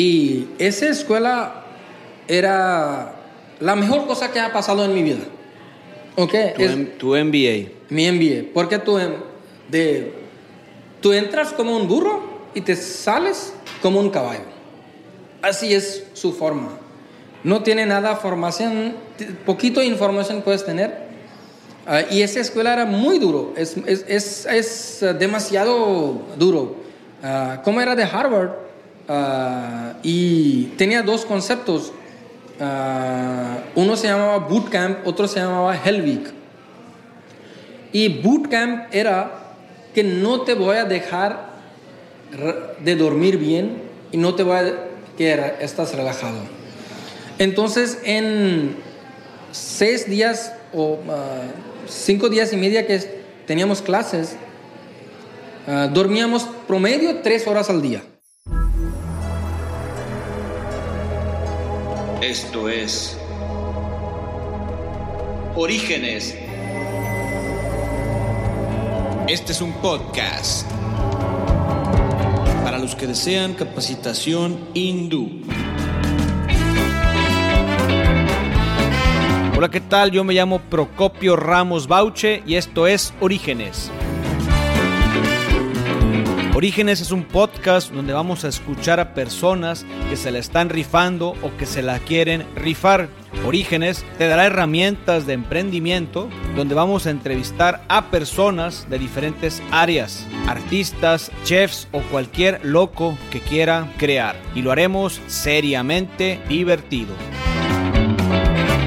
Y esa escuela era la mejor cosa que ha pasado en mi vida. ¿Ok? Tu, Es- M- tu MBA. mi MBA. Porque tú, de, tú entras como un burro y te sales como un caballo. Así es su forma. No tiene nada formación, poquito información puedes tener. Ah, y esa escuela era muy duro, es, es, es, es, demasiado duro. Ah, como era de Harvard, ah, y tenía dos conceptos. Ah, uno se llamaba Bootcamp, otro se llamaba Helvig. Y bootcamp era que no te voy a dejar de dormir bien y no te voy a que estás relajado. Entonces, en seis días o ah, cinco días y media que teníamos clases, dormíamos promedio tres horas al día. Esto es Orígenes. Este es un podcast para los que desean capacitación hindú. Hola, ¿qué tal? Yo me llamo Procopio Ramos Bauche y esto es Orígenes. Orígenes es un podcast donde vamos a escuchar a personas que se la están rifando o que se la quieren rifar. Orígenes te dará herramientas de emprendimiento donde vamos a entrevistar a personas de diferentes áreas, artistas, chefs o cualquier loco que quiera crear. Y lo haremos seriamente divertido.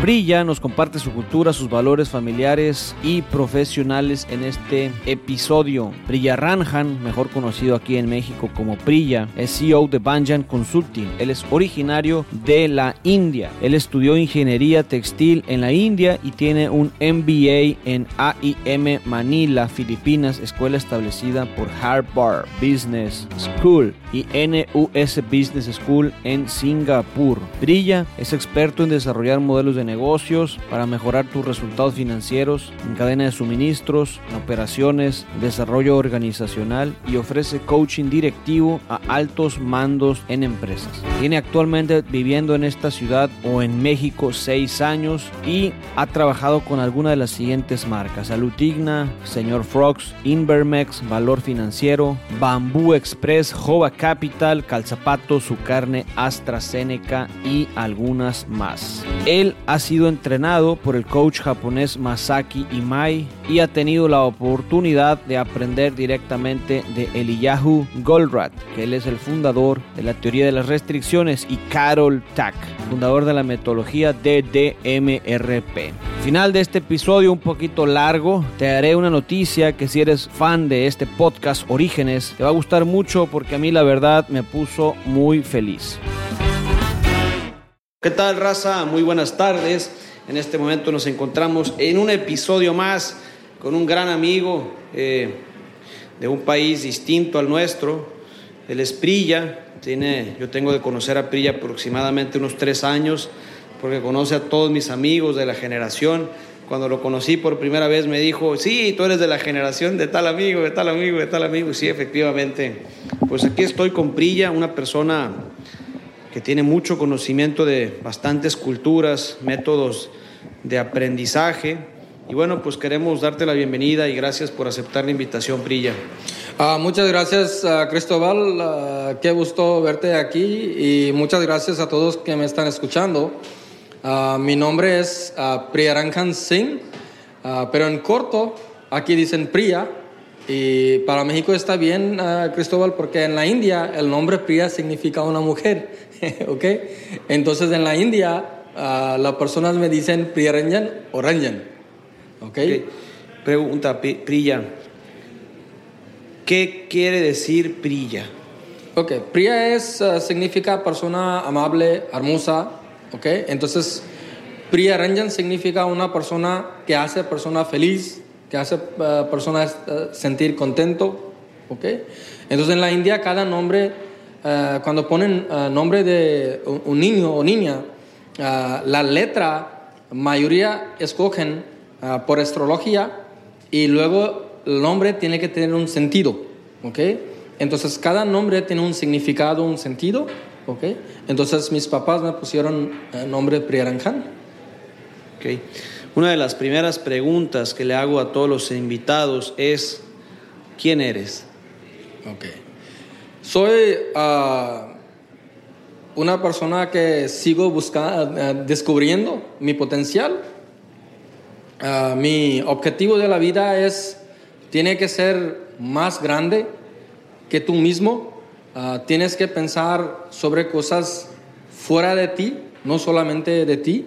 Brilla nos comparte su cultura, sus valores familiares y profesionales en este episodio. Brilla Ranjan, mejor conocido aquí en México como Prilla, es CEO de Banyan Consulting. Él es originario de la India. Él estudió ingeniería textil en la India y tiene un MBA en AIM Manila, Filipinas, escuela establecida por Harvard Business School y NUS Business School en Singapur. Brilla es experto en desarrollar modelos de negocios para mejorar tus resultados financieros en cadena de suministros, en operaciones, desarrollo organizacional y ofrece coaching directivo a altos mandos en empresas. Tiene actualmente viviendo en esta ciudad o en México seis años y ha trabajado con alguna de las siguientes marcas: Salutigna, Señor Frogs, Invermex, Valor Financiero, Bambú Express, Jova Capital, Calzapato, Su Carne, AstraZeneca y algunas más. Él ha sido entrenado por el coach japonés Masaki Imai y ha tenido la oportunidad de aprender directamente de Eliyahu Goldratt, que él es el fundador de la teoría de las restricciones, y Carol Tack, fundador de la metodología DDMRP. Final de este episodio un poquito largo, te daré una noticia que si eres fan de este podcast Orígenes, te va a gustar mucho porque a mí la verdad me puso muy feliz. ¿Qué tal, raza? Muy buenas tardes. En este momento nos encontramos en un episodio más con un gran amigo eh, de un país distinto al nuestro. Él es Prilla. Tiene, yo tengo de conocer a Prilla aproximadamente unos tres años, porque conoce a todos mis amigos de la generación. Cuando lo conocí por primera vez me dijo, sí, tú eres de la generación de tal amigo, de tal amigo, de tal amigo. Sí, efectivamente. Pues aquí estoy con Prilla, una persona que tiene mucho conocimiento de bastantes culturas, métodos de aprendizaje. Y bueno, pues queremos darte la bienvenida y gracias por aceptar la invitación, Prilla. Ah, muchas gracias, ah, Cristóbal. Ah, qué gusto verte aquí y muchas gracias a todos que me están escuchando. Mi nombre es Priyaranjan Singh, pero en corto aquí dicen Priya. Y para México está bien, Cristóbal, porque en la India el nombre Priya significa una mujer, ¿ok? Entonces en la India ah, las personas me dicen Priyaranjan o Ranjan, ¿ok? Ok. Pregunta, Pri- Prilla. ¿Qué quiere decir Prilla? Ok, Priya es, uh, significa persona amable, hermosa, ok. Entonces, Priya Ranjan significa una persona que hace persona feliz, que hace uh, personas uh, sentir contento, ok. Entonces, en la India, cada nombre, uh, cuando ponen uh, nombre de un, niño o niña, uh, la letra, mayoría escogen por astrología y luego el nombre tiene que tener un sentido, ¿ok? Entonces cada nombre tiene un significado, un sentido ¿ok? Entonces mis papás me pusieron el nombre Priyaranjan. Ok. Una de las primeras preguntas que le hago a todos los invitados es, ¿quién eres? Ok. Soy ah, una persona que sigo buscando, descubriendo mi potencial. Ah, mi objetivo de la vida es, tiene que ser más grande que tú mismo. Ah, tienes que pensar sobre cosas fuera de ti, no solamente de ti.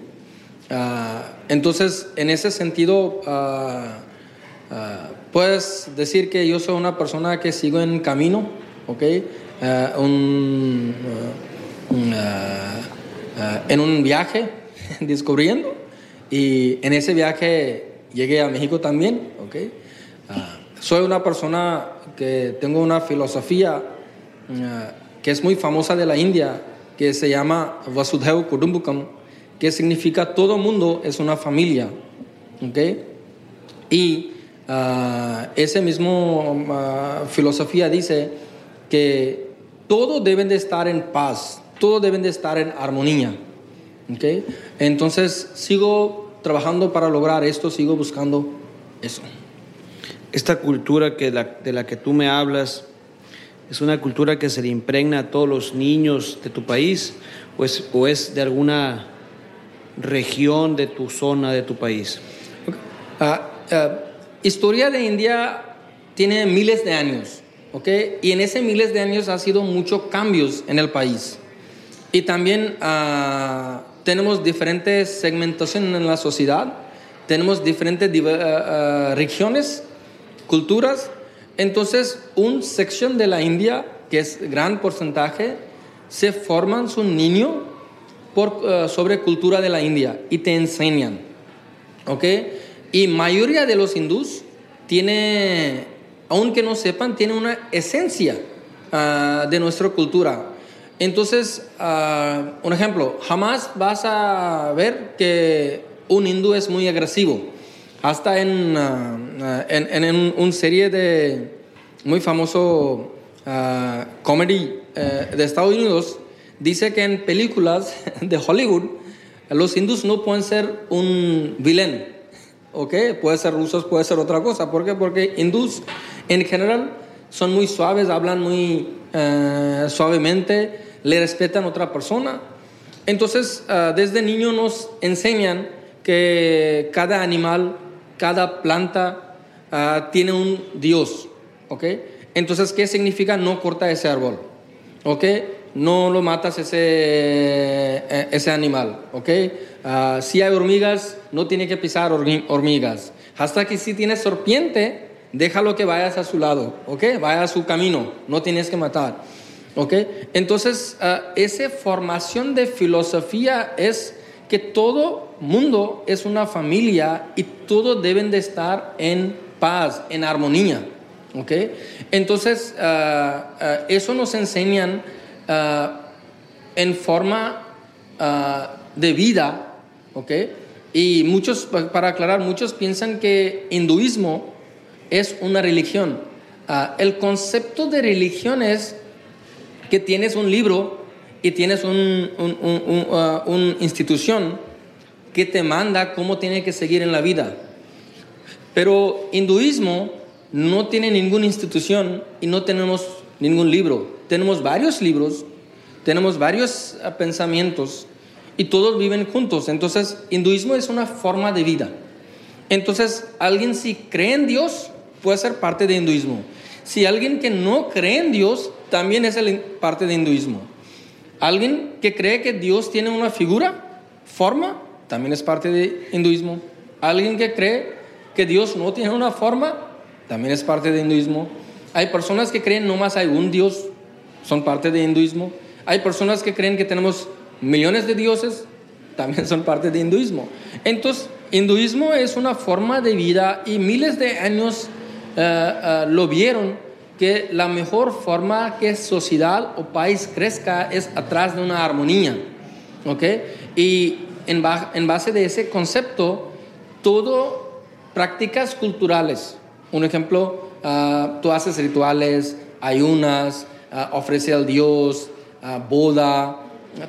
entonces, en ese sentido, puedes decir que yo soy una persona que sigo en camino, ¿ok? un, en un viaje descubriendo y en ese viaje llegué a México también, ¿ok? soy una persona que tengo una filosofía que es muy famosa de la India, que se llama Vasudhaiva Kudumbukam, que significa todo mundo es una familia, ¿ok? Y ese mismo filosofía dice que todo deben de estar en paz, todo deben de estar en armonía. ¿okay? Entonces sigo trabajando para lograr esto, sigo buscando eso. Esta cultura que de la que tú me hablas es una cultura que se le impregna a todos los niños de tu país o es, o es de alguna región de tu zona, de tu país. Ah, ah, historia de India tiene miles de años. Y en ese miles de años ha sido muchos cambios en el país. Y también ah, tenemos diferentes segmentaciones en la sociedad, tenemos diferentes uh, regiones, culturas. Entonces, una sección de la India, que es gran porcentaje, se forman su niño por, sobre cultura de la India y te enseñan. ¿Ok? Y mayoría de los hindús tiene aunque no sepan, tiene una esencia ah, de nuestra cultura. Entonces, uh, un ejemplo, jamás vas a ver que un hindú es muy agresivo. Hasta en, uh, en, una serie de muy famoso comedy eh, de Estados Unidos, dice que en películas de Hollywood los hindús no pueden ser un vilén. ¿Ok? Puede ser rusos, puede ser otra cosa. ¿Por qué? Porque hindús en general son muy suaves, hablan muy eh, suavemente, le respetan a otra persona. Entonces, eh, desde niño nos enseñan que cada animal, cada planta eh, tiene un Dios, ¿ok? Entonces, ¿qué significa no corta ese árbol? ¿Ok? No lo matas ese, ese animal, ¿ok? si hay hormigas, no tiene que pisar hormigas. Hasta que si tiene serpiente, déjalo que vayas a su lado, ¿ok? Vaya a su camino, no tienes que matar, ¿ok? Entonces, uh, esa formación de filosofía es que todo mundo es una familia y todos deben de estar en paz, en armonía, ¿ok? Entonces, ah, ah, eso nos enseñan en forma de vida, ¿ok? Y muchos, para aclarar, muchos piensan que hinduismo es una religión. Ah, el concepto de religión es que tienes un libro y tienes una un, institución que te manda cómo tiene que seguir en la vida. Pero hinduismo no tiene ninguna institución y no tenemos ningún libro. Tenemos varios libros, tenemos varios ah, pensamientos y todos viven juntos. Entonces, hinduismo es una forma de vida. Entonces, alguien si cree en Dios, puede ser parte de hinduismo. Si alguien que no cree en Dios, también es parte de hinduismo. Alguien que cree que Dios tiene una figura, forma, también es parte de hinduismo. Alguien que cree que Dios no tiene una forma, también es parte de hinduismo. Hay personas que creen no más hay un Dios, son parte de hinduismo. Hay personas que creen que tenemos millones de dioses, también son parte de hinduismo. Entonces, hinduismo es una forma de vida y miles de años eh, eh, lo vieron que la mejor forma que sociedad o país crezca es atrás de una armonía. ¿ok? Y en, en base de ese concepto, todo prácticas culturales. Un ejemplo, uh, tú haces rituales, ayunas, uh, ofreces al Dios, ah, boda,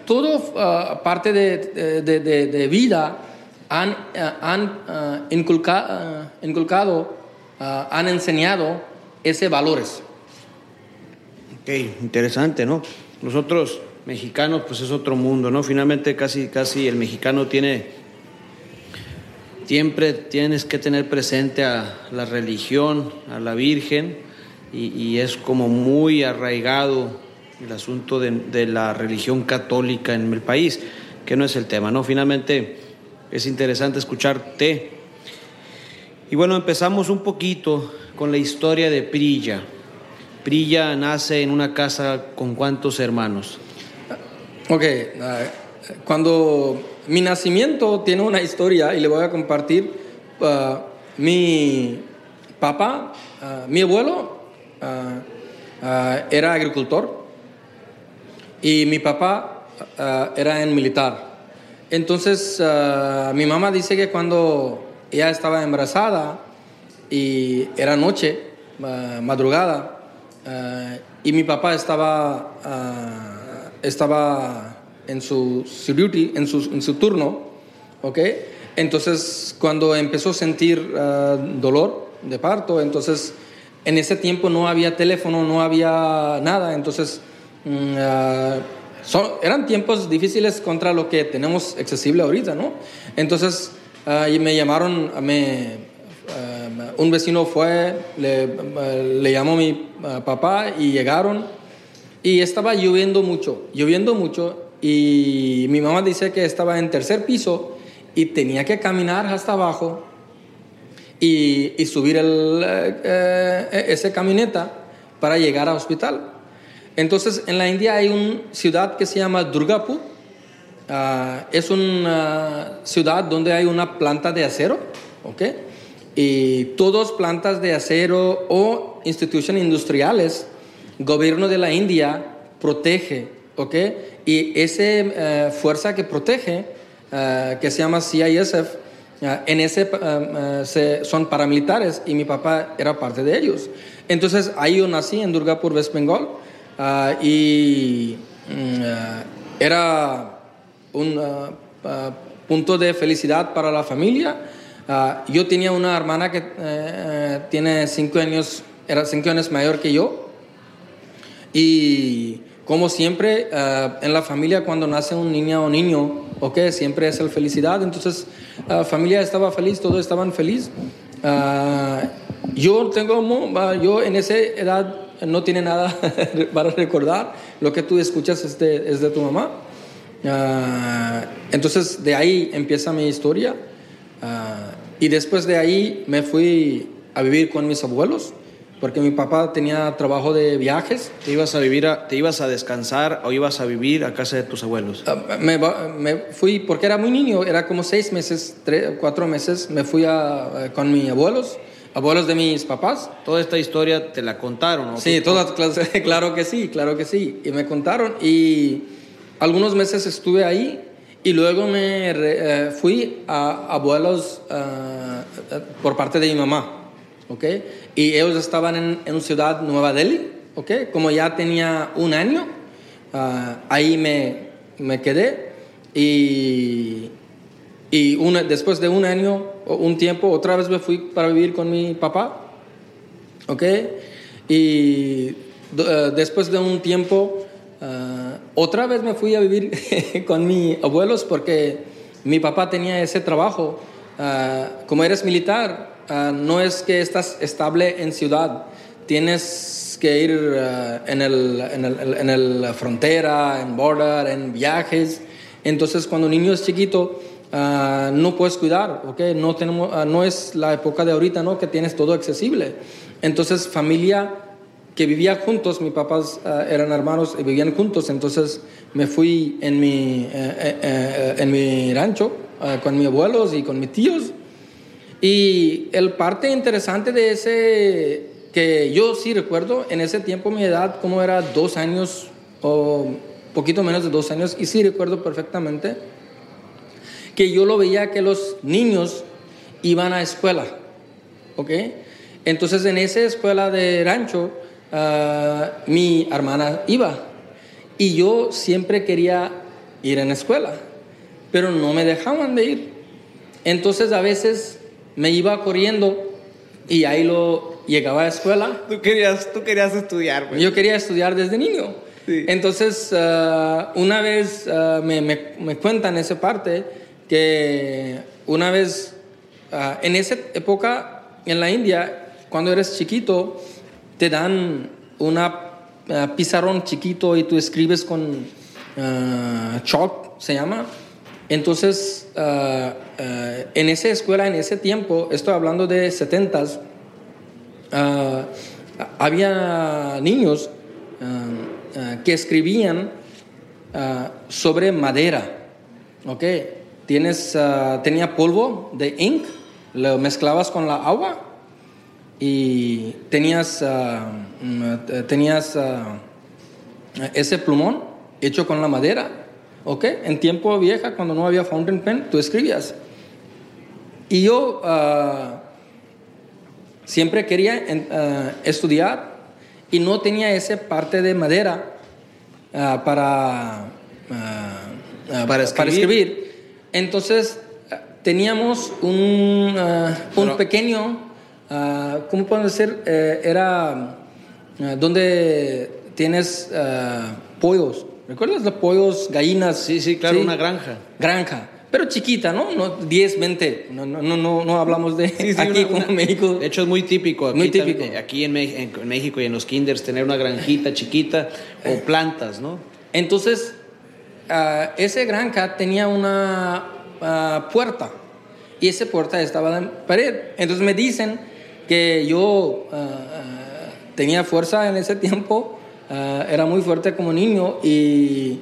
todo ah, parte de, de- de- vida han, han inculca- inculcado, han enseñado ese valores. Ok, interesante, ¿no? Nosotros mexicanos, pues es otro mundo, ¿no? Finalmente casi, casi el mexicano tiene, siempre tienes que tener presente a la religión, a la Virgen, y, es como muy arraigado el asunto de, la religión católica en el país, que no es el tema, ¿no? Finalmente es interesante escucharte. Y bueno, empezamos un poquito con la historia de Prilla. Prilla nace en una casa con cuántos hermanos. Ok, cuando mi nacimiento tiene una historia y le voy a compartir, ah, mi papá, ah, mi abuelo era agricultor y mi papá ah, era en militar. Entonces, ah, mi mamá dice que cuando ella estaba embarazada y era noche, ah, madrugada, ah, y mi papá estaba, ah, estaba en su, duty, en su, en su turno. Entonces, cuando empezó a sentir ah, dolor de parto, entonces, en ese tiempo no había teléfono, no había nada, entonces, ah, son- eran tiempos difíciles contra lo que tenemos accesible ahorita, ¿no? Entonces, ah, y me llamaron, me, ah, un vecino fue, le, le llamó mi papá y llegaron. Y estaba lloviendo mucho, lloviendo mucho. Y mi mamá dice que estaba en tercer piso y tenía que caminar hasta abajo y, y subir el, eh, eh, ese camioneta para llegar al hospital. Entonces, en la India hay una ciudad que se llama Durgapur. Ah, es una ciudad donde hay una planta de acero, ¿ok? Y todas plantas de acero o instituciones industriales, gobierno de la India protege, ¿ok? Y esa fuerza que protege, ah, que se llama CISF, en ese ah, ah, se- son paramilitares y mi papá era parte de ellos. Entonces ahí yo nací en Durgapur, West Bengal, ah, y ah, era un ah, ah, punto de felicidad para la familia. Ah, yo tenía una hermana que eh, eh, tiene cinco años, era cinco años mayor que yo. Y como siempre, ah, en la familia cuando nace un niño o niño, ok, siempre es la felicidad. Entonces, la familia estaba feliz, todos estaban felices. Ah, yo tengo, yo en esa edad no tiene nada para recordar. Lo que tú escuchas es de, es de tu mamá. Entonces, de ahí empieza mi historia. Y después de ahí me fui a vivir con mis abuelos, porque mi papá tenía trabajo de viajes. ¿Te ibas a vivir, a- te ibas a descansar o ibas a vivir a casa de tus abuelos? Ah, me, me fui, porque era muy niño, era como seis meses, tres, cuatro meses, me fui a- con mis abuelos, abuelos de mis papás. Toda esta historia te la contaron, ¿no? Sí, todas claro que sí, claro que sí. Y me contaron y algunos meses estuve ahí y luego me re- eh, fui a abuelos ah, por parte de mi mamá, ¿ok? Y ellos estaban en, en ciudad Nueva Delhi, ¿ok? Como ya tenía un año, ah, ahí me, me quedé y, y una- después de un año un tiempo otra vez me fui para vivir con mi papá. ¿ok? Y eh, después de un tiempo, ah, otra vez me fui a vivir con mis abuelos porque mi papá tenía ese trabajo. Ah, como eres militar, ah, no es que estás estable en ciudad, tienes que ir ah, en, el, en, el, en el frontera, en border, en viajes. Entonces, cuando un niño es chiquito, ah, no puedes cuidar, ¿ok? No, tenemos, ah, no es la época de ahorita, ¿no? Que tienes todo accesible. Entonces, familia que vivía juntos, mis papás ah, eran hermanos y vivían juntos, entonces me fui en mi, eh, eh, eh, en mi rancho ah, con mis abuelos y con mis tíos. Y el parte interesante de ese, que yo sí recuerdo, en ese tiempo mi edad como era dos años o poquito menos de dos años, y sí recuerdo perfectamente que yo lo veía que los niños iban a escuela, ¿ok? Entonces en esa escuela de rancho, ah, mi hermana iba. Y yo siempre quería ir en la escuela, pero no me dejaban de ir. Entonces a veces me iba corriendo y ahí lo llegaba a la escuela. Tú querías, tú querías estudiar, güey. Yo quería estudiar desde niño. Sí. Entonces, ah, una vez ah, me, me, me cuentan esa parte que una vez, ah, en esa época en la India, cuando eres chiquito, te dan una pizarrón chiquito y tú escribes con chalk, se llama. Entonces, ah, ah, en esa escuela, en ese tiempo, estoy hablando de 70s, ah, había niños que escribían sobre madera, ¿ok? Tienes, tenía polvo de ink, lo mezclabas con la agua y tenías, mm, tenías ese plumón hecho con la madera, ¿ok? En tiempo vieja, cuando no había fountain pen, tú escribías. Y yo ah, siempre quería ah, estudiar y no tenía esa parte de madera ah, para, Para escribir. Entonces teníamos un, un pequeño, ¿cómo puedo decir? Eh, era donde tienes pollos. ¿Recuerdas los pollos, gallinas? Sí, sí, claro, una granja. Granja. Pero chiquita, ¿no? no 10, 20. No, no, no, no, no hablamos de Sí, sí, aquí una- como una- México. De hecho, es muy típico. Aquí, Muy típico. aquí en, en- en México y en los kinders tener una granjita chiquita o plantas, ¿no? Entonces, ah, ese granja tenía una ah, puerta y esa puerta estaba en la pared. Entonces me dicen que yo ah, tenía fuerza en ese tiempo, ah, era muy fuerte como niño y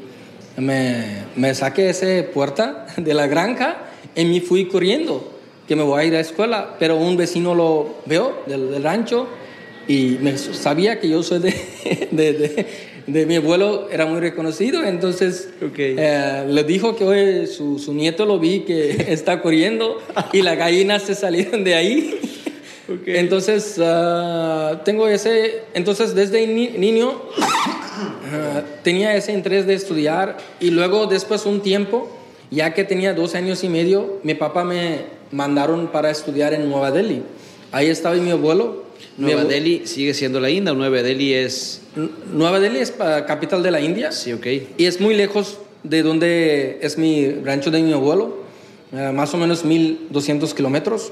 me, me saqué esa puerta de la granja y me fui corriendo que me voy a ir a la escuela, pero un vecino lo veo del, del rancho y me sabía que yo soy de, de, de- de mi abuelo, era muy reconocido, entonces Ok. eh, le dijo que hoy su, su nieto lo vi que está corriendo y las gallinas se salieron de ahí. Entonces ah, tengo ese, entonces desde ni- niño ah, tenía ese interés de estudiar y luego después un tiempo, ya que tenía dos años y medio, mi papá me mandaron para estudiar en Nueva Delhi. Ahí estaba mi abuelo. Mi Nueva abue- Delhi sigue siendo la India, o Nueva Delhi es... Nueva Delhi es capital de la India Sí, ok. y es muy lejos de donde es mi rancho de mi abuelo, ah, más o menos 1200 kilómetros.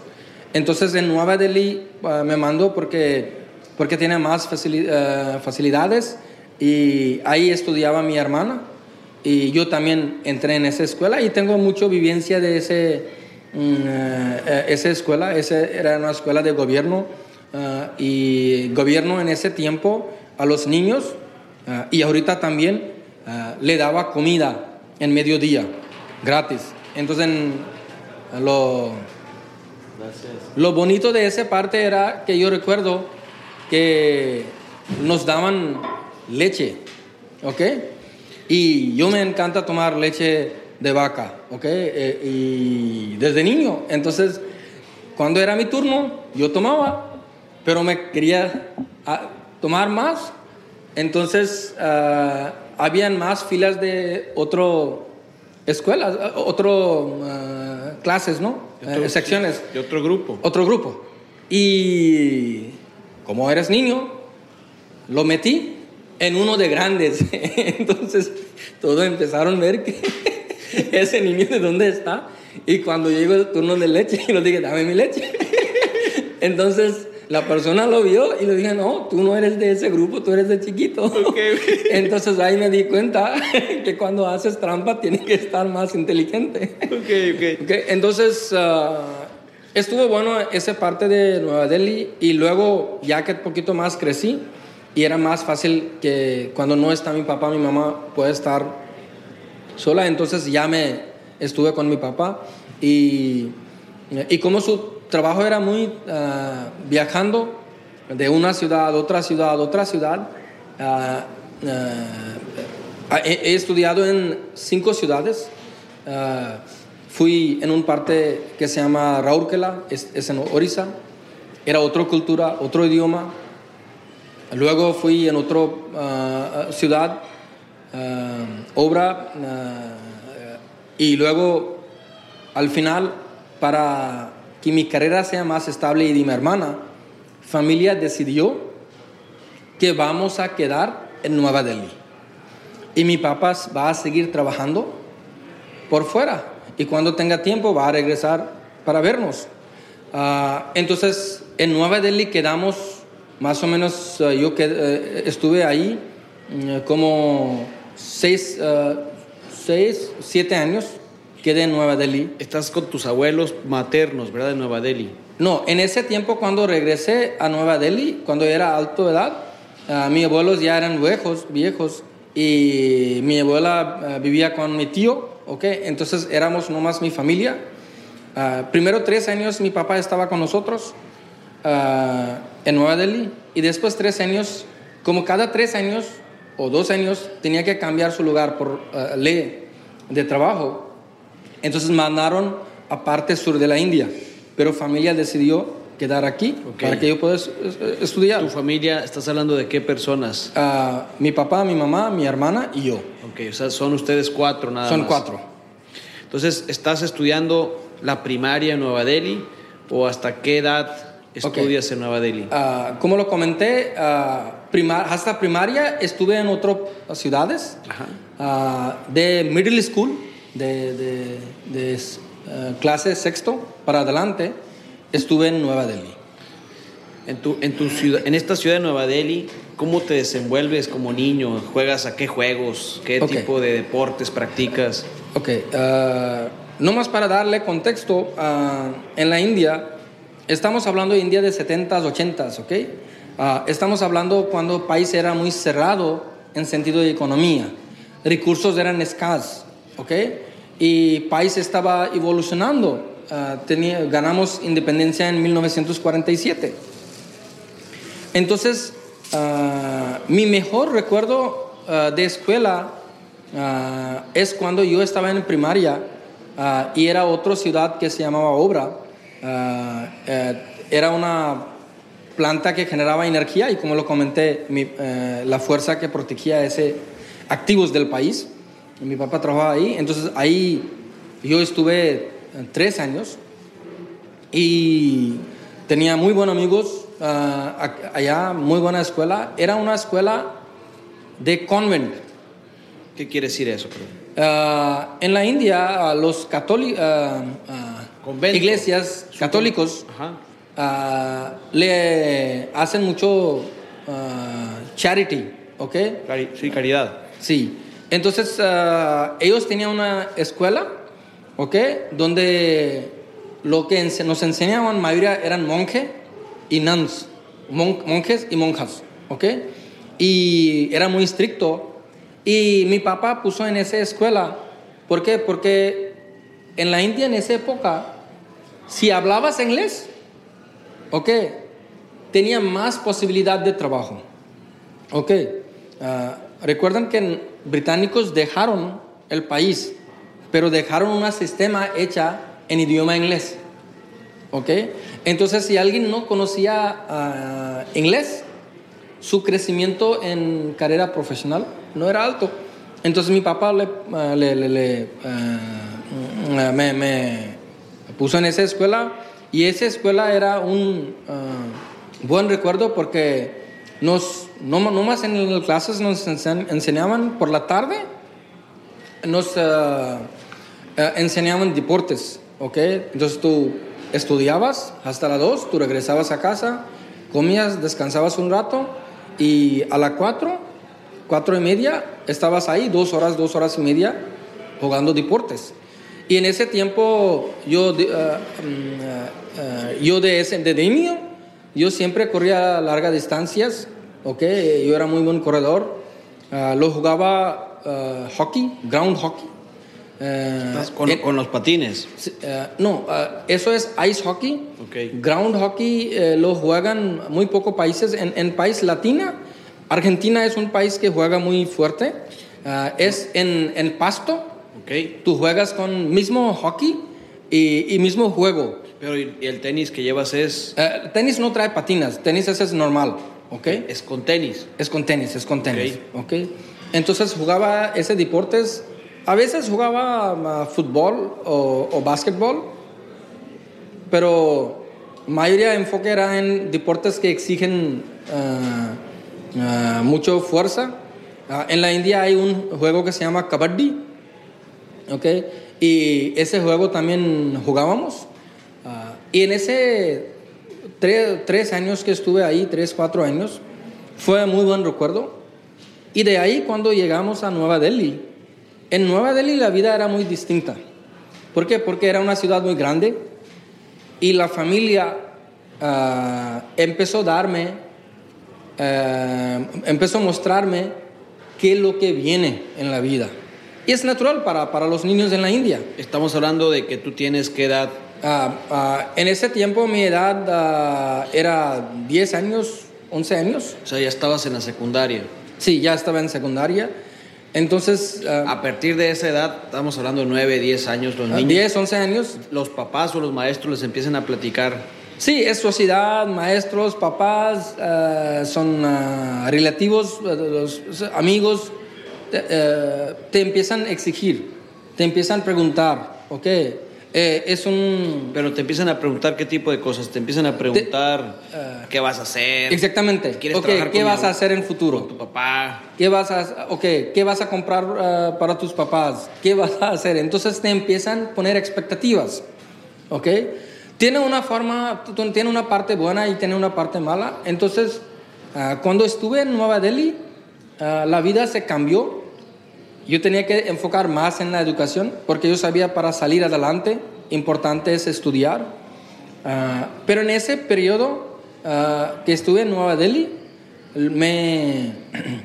Entonces en Nueva Delhi ah, me mandó porque, porque tiene más ah, facilidades y ahí estudiaba mi hermana y yo también entré en esa escuela y tengo mucha vivencia de ese, mm, eh, esa escuela. Esa era una escuela de gobierno y gobierno en ese tiempo a los niños y ahorita también le daba comida en mediodía gratis. Entonces en- lo, lo bonito de esa parte era que yo recuerdo que nos daban leche, ¿ok? Y yo me encanta tomar leche de vaca, ¿ok? Eh, y desde niño. Entonces, cuando era mi turno, yo tomaba, pero me quería ah, tomar más. Entonces, ah, habían más filas de otro escuelas, otro ah, clases, ¿no? Otro- Eh, secciones De otro grupo. otro grupo. Y como eres niño, lo metí en uno de grandes. Entonces, todos empezaron a ver que ese niño de dónde está. Y cuando llegó el turno de leche, yo le dije, dame mi leche. Entonces, la persona lo vio y le dije, no, tú no eres de ese grupo, tú eres de chiquito. Entonces ahí me di cuenta que cuando haces trampa tienes que estar más inteligente. Entonces, ah, estuvo bueno esa parte de Nueva Delhi y luego, ya que un poquito más crecí, y era más fácil que cuando no está mi papá, mi mamá puede estar sola, entonces ya me estuve con mi papá y, y como su trabajo era muy ah, viajando de una ciudad a otra ciudad a otra ciudad, ah, ah, he, he estudiado en cinco ciudades. Fui en un parte que se llama Raurkela, es, es en Orissa. Era otra cultura, otro idioma. Luego fui en otra ciudad obra y luego al final para que mi carrera sea más estable y de mi hermana, familia decidió que vamos a quedar en Nueva Delhi. Y mi papá va a seguir trabajando por fuera y cuando tenga tiempo va a regresar para vernos. Ah, entonces, en Nueva Delhi quedamos más o menos, ah, yo que, eh, estuve ahí mm, como seis, ah, seis, siete años, quedé en Nueva Delhi. Estás con tus abuelos maternos, ¿verdad? En Nueva Delhi. No, en ese tiempo cuando regresé a Nueva Delhi, cuando era alto de edad, ah, mis abuelos ya eran viejos, viejos y mi abuela ah, vivía con mi tío, ¿ok? Entonces éramos nomás mi familia. Ah, primero tres años mi papá estaba con nosotros en Nueva Delhi y después tres años, como cada tres años o dos años tenía que cambiar su lugar por ley de trabajo. Entonces mandaron a parte sur de la India, pero familia decidió quedar aquí Ok. para que yo pueda es- es- estudiar. ¿Tu familia, estás hablando de qué personas? Ah, mi papá, mi mamá, mi hermana y yo. Ok, o sea, son ustedes cuatro nada Son más. cuatro. Entonces, ¿estás estudiando la primaria en Nueva Delhi o hasta qué edad estudias en Nueva Delhi? Ah, como lo comenté, ah, prima- hasta primaria estuve en otras ciudades. Ajá. De middle school, de, de- de, ah, clase sexto para adelante, estuve en Nueva Delhi. En, tu, en, tu ciudad, en esta ciudad de Nueva Delhi, ¿cómo te desenvuelves como niño? ¿Juegas a qué juegos? ¿Qué tipo de deportes practicas? Ok, ah, nomás para darle contexto, ah, en la India, estamos hablando de India de 70s, 80s, ¿ok? Ah, estamos hablando cuando el país era muy cerrado en sentido de economía, recursos eran escasos, ¿ok? Y país estaba evolucionando, ah, ganamos independencia en 1947. Entonces, ah, mi mejor recuerdo ah, de escuela es cuando yo estaba en primaria y era otra ciudad que se llamaba Obra. Eh, era una planta que generaba energía y como lo comenté, eh, la fuerza que protegía ese activos del país. Mi papá trabajaba ahí, entonces ahí yo estuve eh, tres años y tenía muy buenos amigos ah, allá, muy buena escuela. Era una escuela de convent. ¿Qué quiere decir eso? Ah, en la India, ah, los católicos, Convento. iglesias católicos ah, le hacen mucho ah, charity, ¿ok? Cari- sí, caridad. Sí. Entonces, ah, ellos tenían una escuela, ¿ok? Donde lo que nos enseñaban, mayoría eran monjes y nuns, mon- monjes y monjas, ¿ok? Y era muy estricto. Y mi papá puso en esa escuela, ¿por qué? Porque en la India en esa época, si hablabas inglés, ¿ok? Tenía más posibilidad de trabajo. Ok. Ah, Recuerdan que británicos dejaron el país, pero dejaron un sistema hecha en idioma inglés. Ok. Entonces, si alguien no conocía ah, inglés, su crecimiento en carrera profesional no era alto. Entonces, mi papá le, ah, le- le- ah, me, me puso en esa escuela y esa escuela era un buen recuerdo porque nos, no, no más en las clases nos ense- enseñaban por la tarde, nos ah, ah, enseñaban deportes, ¿ok? Entonces tú estudiabas hasta las 2, tú regresabas a casa, comías, descansabas un rato y a las 4, 4 y media estabas ahí, dos horas, dos horas y media jugando deportes. Y en ese tiempo yo, ah, yo de, ese, de niño, yo siempre corría largas distancias, ¿ok? Yo era muy buen corredor. Ah, lo jugaba ah, hockey, ground hockey. Estás con, en- con los patines. Eh, no, eso es ice hockey. Ok. Ground hockey eh, lo juegan muy pocos países. En, en país latina, Argentina es un país que juega muy fuerte. Es en, en pasto. Ok. Tú juegas con mismo hockey y, y mismo juego. Pero y el tenis que llevas es, tenis no trae patinas. Tenis ese es normal. ¿Ok? es con tenis. Es con tenis, es con tenis. ¿ok? Entonces jugaba ese deportes. A veces jugaba ah, fútbol o, o básquetbol, pero mayoría de enfoque era en deportes que exigen ah, mucho fuerza. En la India hay un juego que se llama Kabaddi, ¿ok? Y ese juego también jugábamos. Y en ese tre- tres años que estuve ahí, tres, cuatro años, fue muy buen recuerdo. Y de ahí cuando llegamos a Nueva Delhi, en Nueva Delhi la vida era muy distinta. ¿Por qué? Porque era una ciudad muy grande y la familia ah, empezó a darme, ah, empezó a mostrarme qué es lo que viene en la vida. Y es natural para, para los niños en la India. Estamos hablando de que tú tienes qué edad. Ah, en ese tiempo mi edad ah, era 10 años, 11 años. O sea, ya estabas en la secundaria. Sí, ya estaba en secundaria. Entonces, A partir de esa edad, estamos hablando de 9, 10 años, los niños, 10, 11 años, los papás o los maestros les empiezan a platicar. Sí, es sociedad, maestros, papás, son relativos, los amigos, te, eh, te empiezan a exigir, te empiezan a preguntar, ¿ok? Eh, es un... Pero te empiezan a preguntar qué tipo de cosas. Te empiezan a preguntar ah, qué vas a hacer. Exactamente, ¿Quieres trabajar ¿qué con vas mi a hacer en Con futuro? tu papá. ¿Qué vas a, okay, ¿qué vas a comprar ah, para tus papás? ¿Qué vas a hacer? Entonces te empiezan a poner expectativas, ¿ok? Tiene una forma, tiene una parte buena y tiene una parte mala. Entonces, ah, cuando estuve en Nueva Delhi, la vida se cambió. Yo tenía que enfocar más en la educación porque yo sabía para salir adelante, importante es estudiar. Ah, pero en ese periodo ah, que estuve en Nueva Delhi, me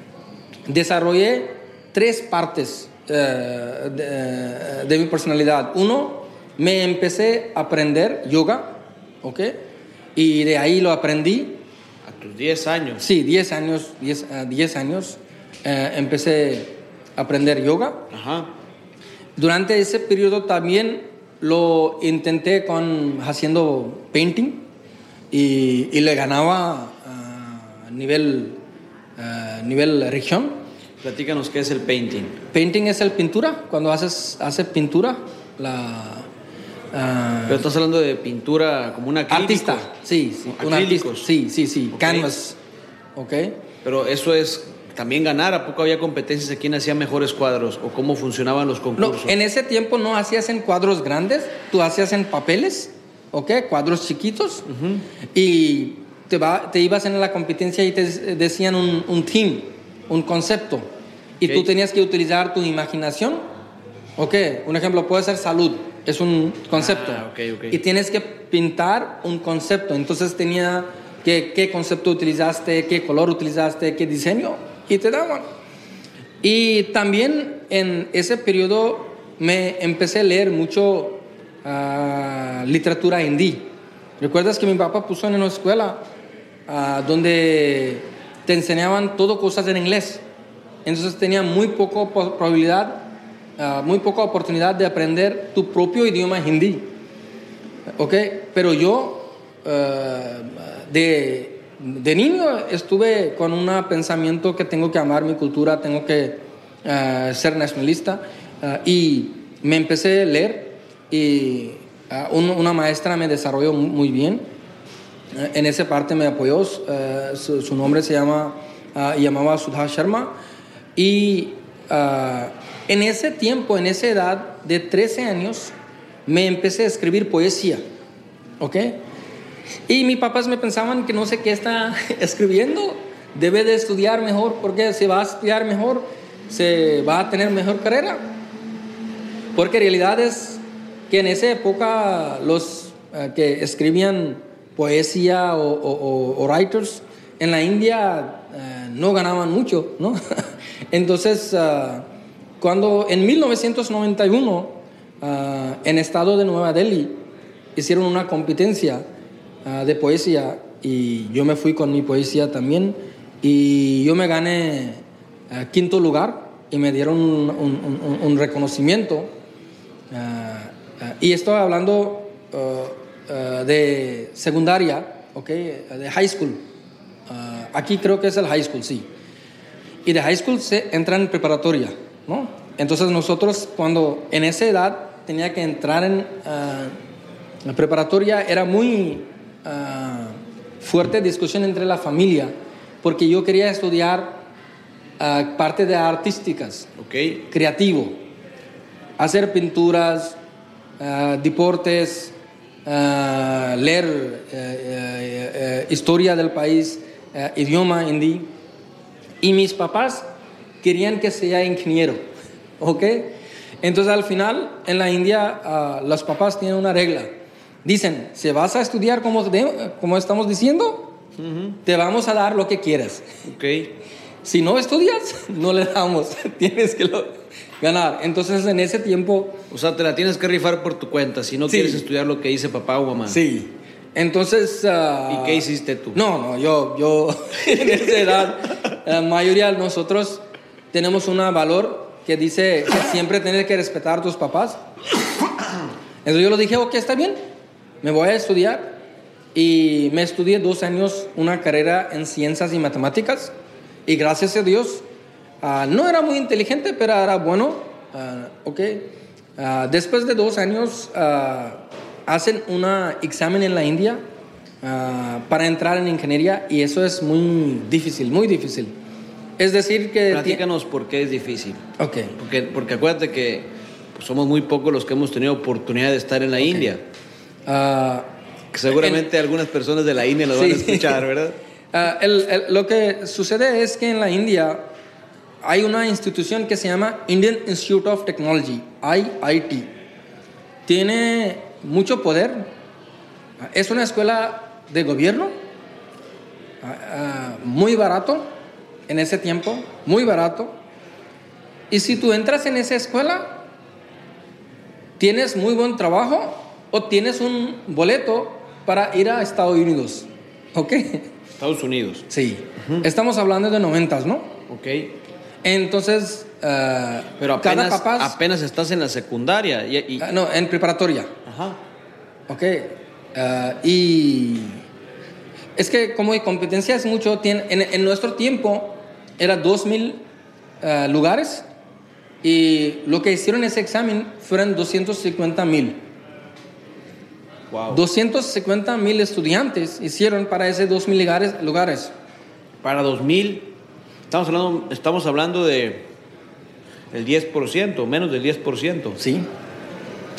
desarrollé tres partes eh, de, de mi personalidad. Uno, me empecé a aprender yoga, ¿ok? Y de ahí lo aprendí. A tus 10 años. Sí, 10 años, 10, ah, 10 años eh, empecé aprender yoga. Ajá. Durante ese periodo también lo intenté con haciendo painting y, y le ganaba a nivel, nivel región. Platícanos qué es el painting. Painting es el pintura, cuando haces, haces pintura, la... ah, Pero estás hablando de pintura como un acrílico. artista, sí, sí, un artista, sí, sí, sí, Ok. canvas, ¿ok? Pero eso es también ganar. ¿A poco había competencias de quién hacía mejores cuadros? ¿O cómo funcionaban los No, concursos? en ese tiempo no hacías en cuadros grandes, tú hacías en papeles, ¿ok? Cuadros chiquitos. Y te, va- te ibas en la competencia y te decían un, un theme, un concepto. Y Ok. tú tenías que utilizar tu imaginación, ¿ok? Un ejemplo puede ser salud, es un concepto. Ah, ok, ok. Y tienes que pintar un concepto. Entonces tenía que, qué concepto utilizaste, qué color utilizaste, qué diseño, y te daban. Y también en ese periodo me empecé a leer mucho ah, literatura hindi. ¿Recuerdas que mi papá puso en una escuela ah, donde te enseñaban todo cosas en inglés? Entonces tenía muy poca po- probabilidad, ah, muy poca oportunidad de aprender tu propio idioma hindi. ¿Ok? Pero yo de, de niño estuve con un pensamiento que tengo que amar mi cultura, tengo que eh, ser nacionalista eh, y me empecé a leer y eh, un- una maestra me desarrolló mu- muy bien. En esa parte me apoyó, su, su nombre se llama, llamaba Sudha Sharma y en ese tiempo, en esa edad de 13 años, me empecé a escribir poesía, ¿ok? Y mis papás me pensaban que no sé qué está escribiendo, debe de estudiar mejor, porque si va a estudiar mejor, se va a tener mejor carrera. Porque en realidad es que en esa época los eh, que escribían poesía o, o- o- writers en la India eh, no ganaban mucho, ¿no? Entonces, ah, cuando en 1991 ah, en estado de Nueva Delhi hicieron una competencia ah, de poesía y yo me fui con mi poesía también y yo me gané ah, quinto lugar y me dieron un, reconocimiento Ah, y estoy hablando de secundaria, ¿ok? De high school. Aquí creo que es el high school, sí. y de high school se entra en preparatoria, ¿no? Entonces nosotros cuando en esa edad tenía que entrar en la preparatoria era muy ah, fuerte discusión entre la familia porque yo quería estudiar ah, parte de artísticas, Ok. creativo, hacer pinturas, ah, deportes, leer eh, eh, eh, historia del país, idioma hindi. Y mis papás querían que sea ingeniero, ¿ok? Entonces al final en la India los papás tienen una regla. Dicen, si vas a estudiar como, de- como estamos diciendo, te vamos a dar lo que quieras. Ok. Si no estudias, no le damos. Tienes que lo- ganar. Entonces, en ese tiempo, O sea, te la tienes que rifar por tu cuenta si no Sí. quieres estudiar lo que dice papá o mamá. sí. Entonces. ah, ¿Y qué hiciste tú? No, no, yo, yo en esa edad, la mayoría de nosotros tenemos un valor que dice que siempre tienes que respetar a tus papás. Entonces yo lo dije, ok, está bien, me voy a estudiar. Y me estudié dos años una carrera en ciencias y matemáticas. Y gracias a Dios, ah, no era muy inteligente, pero era bueno. ah, ok. Ah, después de dos años, hacen un examen en la India para entrar en ingeniería y eso es muy difícil, muy difícil. Es decir que... Platícanos por qué es difícil. Ok. Porque, porque acuérdate que pues, somos muy pocos los que hemos tenido oportunidad de estar en la India. Ah, seguramente algunas personas de la India lo van a escuchar, ¿verdad? Ah, el- el- lo que sucede es que en la India hay una institución que se llama Indian Institute of Technology, IIT. Tiene mucho poder. Es una escuela de gobierno, ah, ah, muy barato en ese tiempo, muy barato. Y si tú entras en esa escuela, tienes muy buen trabajo o tienes un boleto para ir a Estados Unidos. ¿Ok? Estados Unidos. Sí. Estamos hablando de noventas, ¿no? Ok. Entonces, ah, Pero apenas, cada apenas estás en la secundaria. Y, y- Ah, no, en preparatoria. Ajá. Ok. Ah, y es que como hay competencia es mucho, tiene- en, en nuestro tiempo era 2.000 ah, lugares y lo que hicieron ese examen fueron 250 mil. Wow. 250 mil estudiantes hicieron para ese 2.000 lugares, lugares. Para 2000, estamos hablando, estamos hablando de el 10%, menos del 10%. Sí.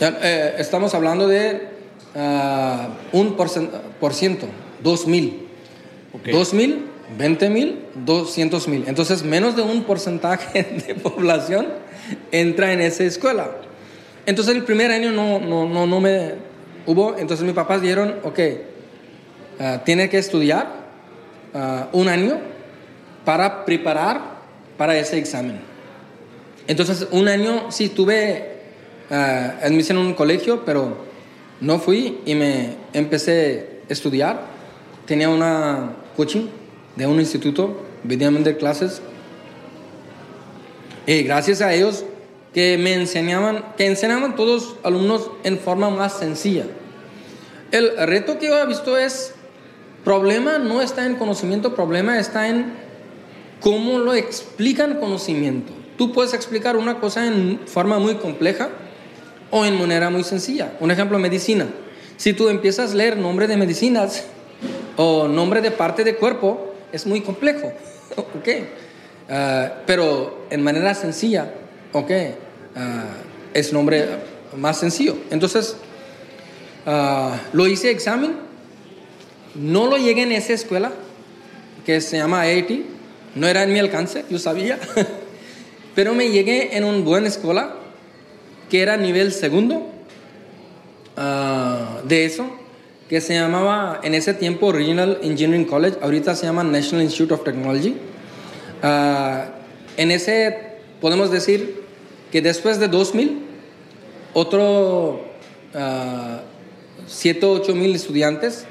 Eh, estamos hablando de ah, un por ciento, 2.000. Ok. 2.000, 20.000, 200.000. Entonces, menos de un porcentaje de población entra en esa escuela. Entonces, el primer año no, no, no, no me hubo. Entonces, mis papás dijeron, ok, ah, tiene que estudiar ah, un año para preparar para ese examen. Entonces, un año sí tuve ah, admisión en un colegio, pero no fui y me empecé a estudiar. Tenía una coaching de un instituto, Vidya Mandir clases. Y gracias a ellos que me enseñaban, que enseñaban todos alumnos en forma más sencilla. El reto que yo he visto es, problema no está en conocimiento, problema está en cómo lo explican conocimiento. Tú puedes explicar una cosa en forma muy compleja o en manera muy sencilla. Un ejemplo, medicina. Si tú empiezas a leer nombre de medicinas o nombre de parte de cuerpo, es muy complejo. ¿ok? Ah, pero en manera sencilla, ¿ok? Ah, es nombre más sencillo. Entonces, ah, lo hice examen, no lo llegué en esa escuela que se llama IIT, no era en mi alcance, yo sabía, pero me llegué en una buena escuela que era nivel segundo ah, de eso, que se llamaba en ese tiempo Regional Engineering College, ahorita se llama National Institute of Technology. Ah, en ese podemos decir que después de 2000, otro 7 o 8 mil estudiantes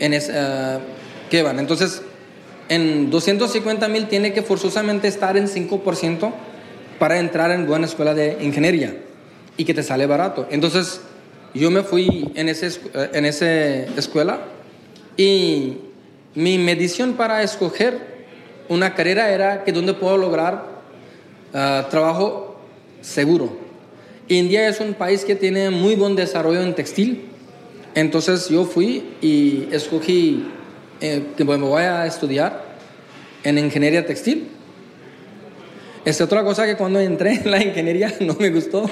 en es- ah, que van. Entonces, en 250 mil tiene que forzosamente estar en 5% para entrar en buena escuela de ingeniería y que te sale barato. Entonces, yo me fui en esa escu- en esa escuela y mi medición para escoger una carrera era que donde puedo lograr ah, trabajo seguro. India es un país que tiene muy buen desarrollo en textil. Entonces yo fui y escogí eh, que me voy a estudiar en ingeniería textil. Es otra cosa que cuando entré en la ingeniería no me gustó.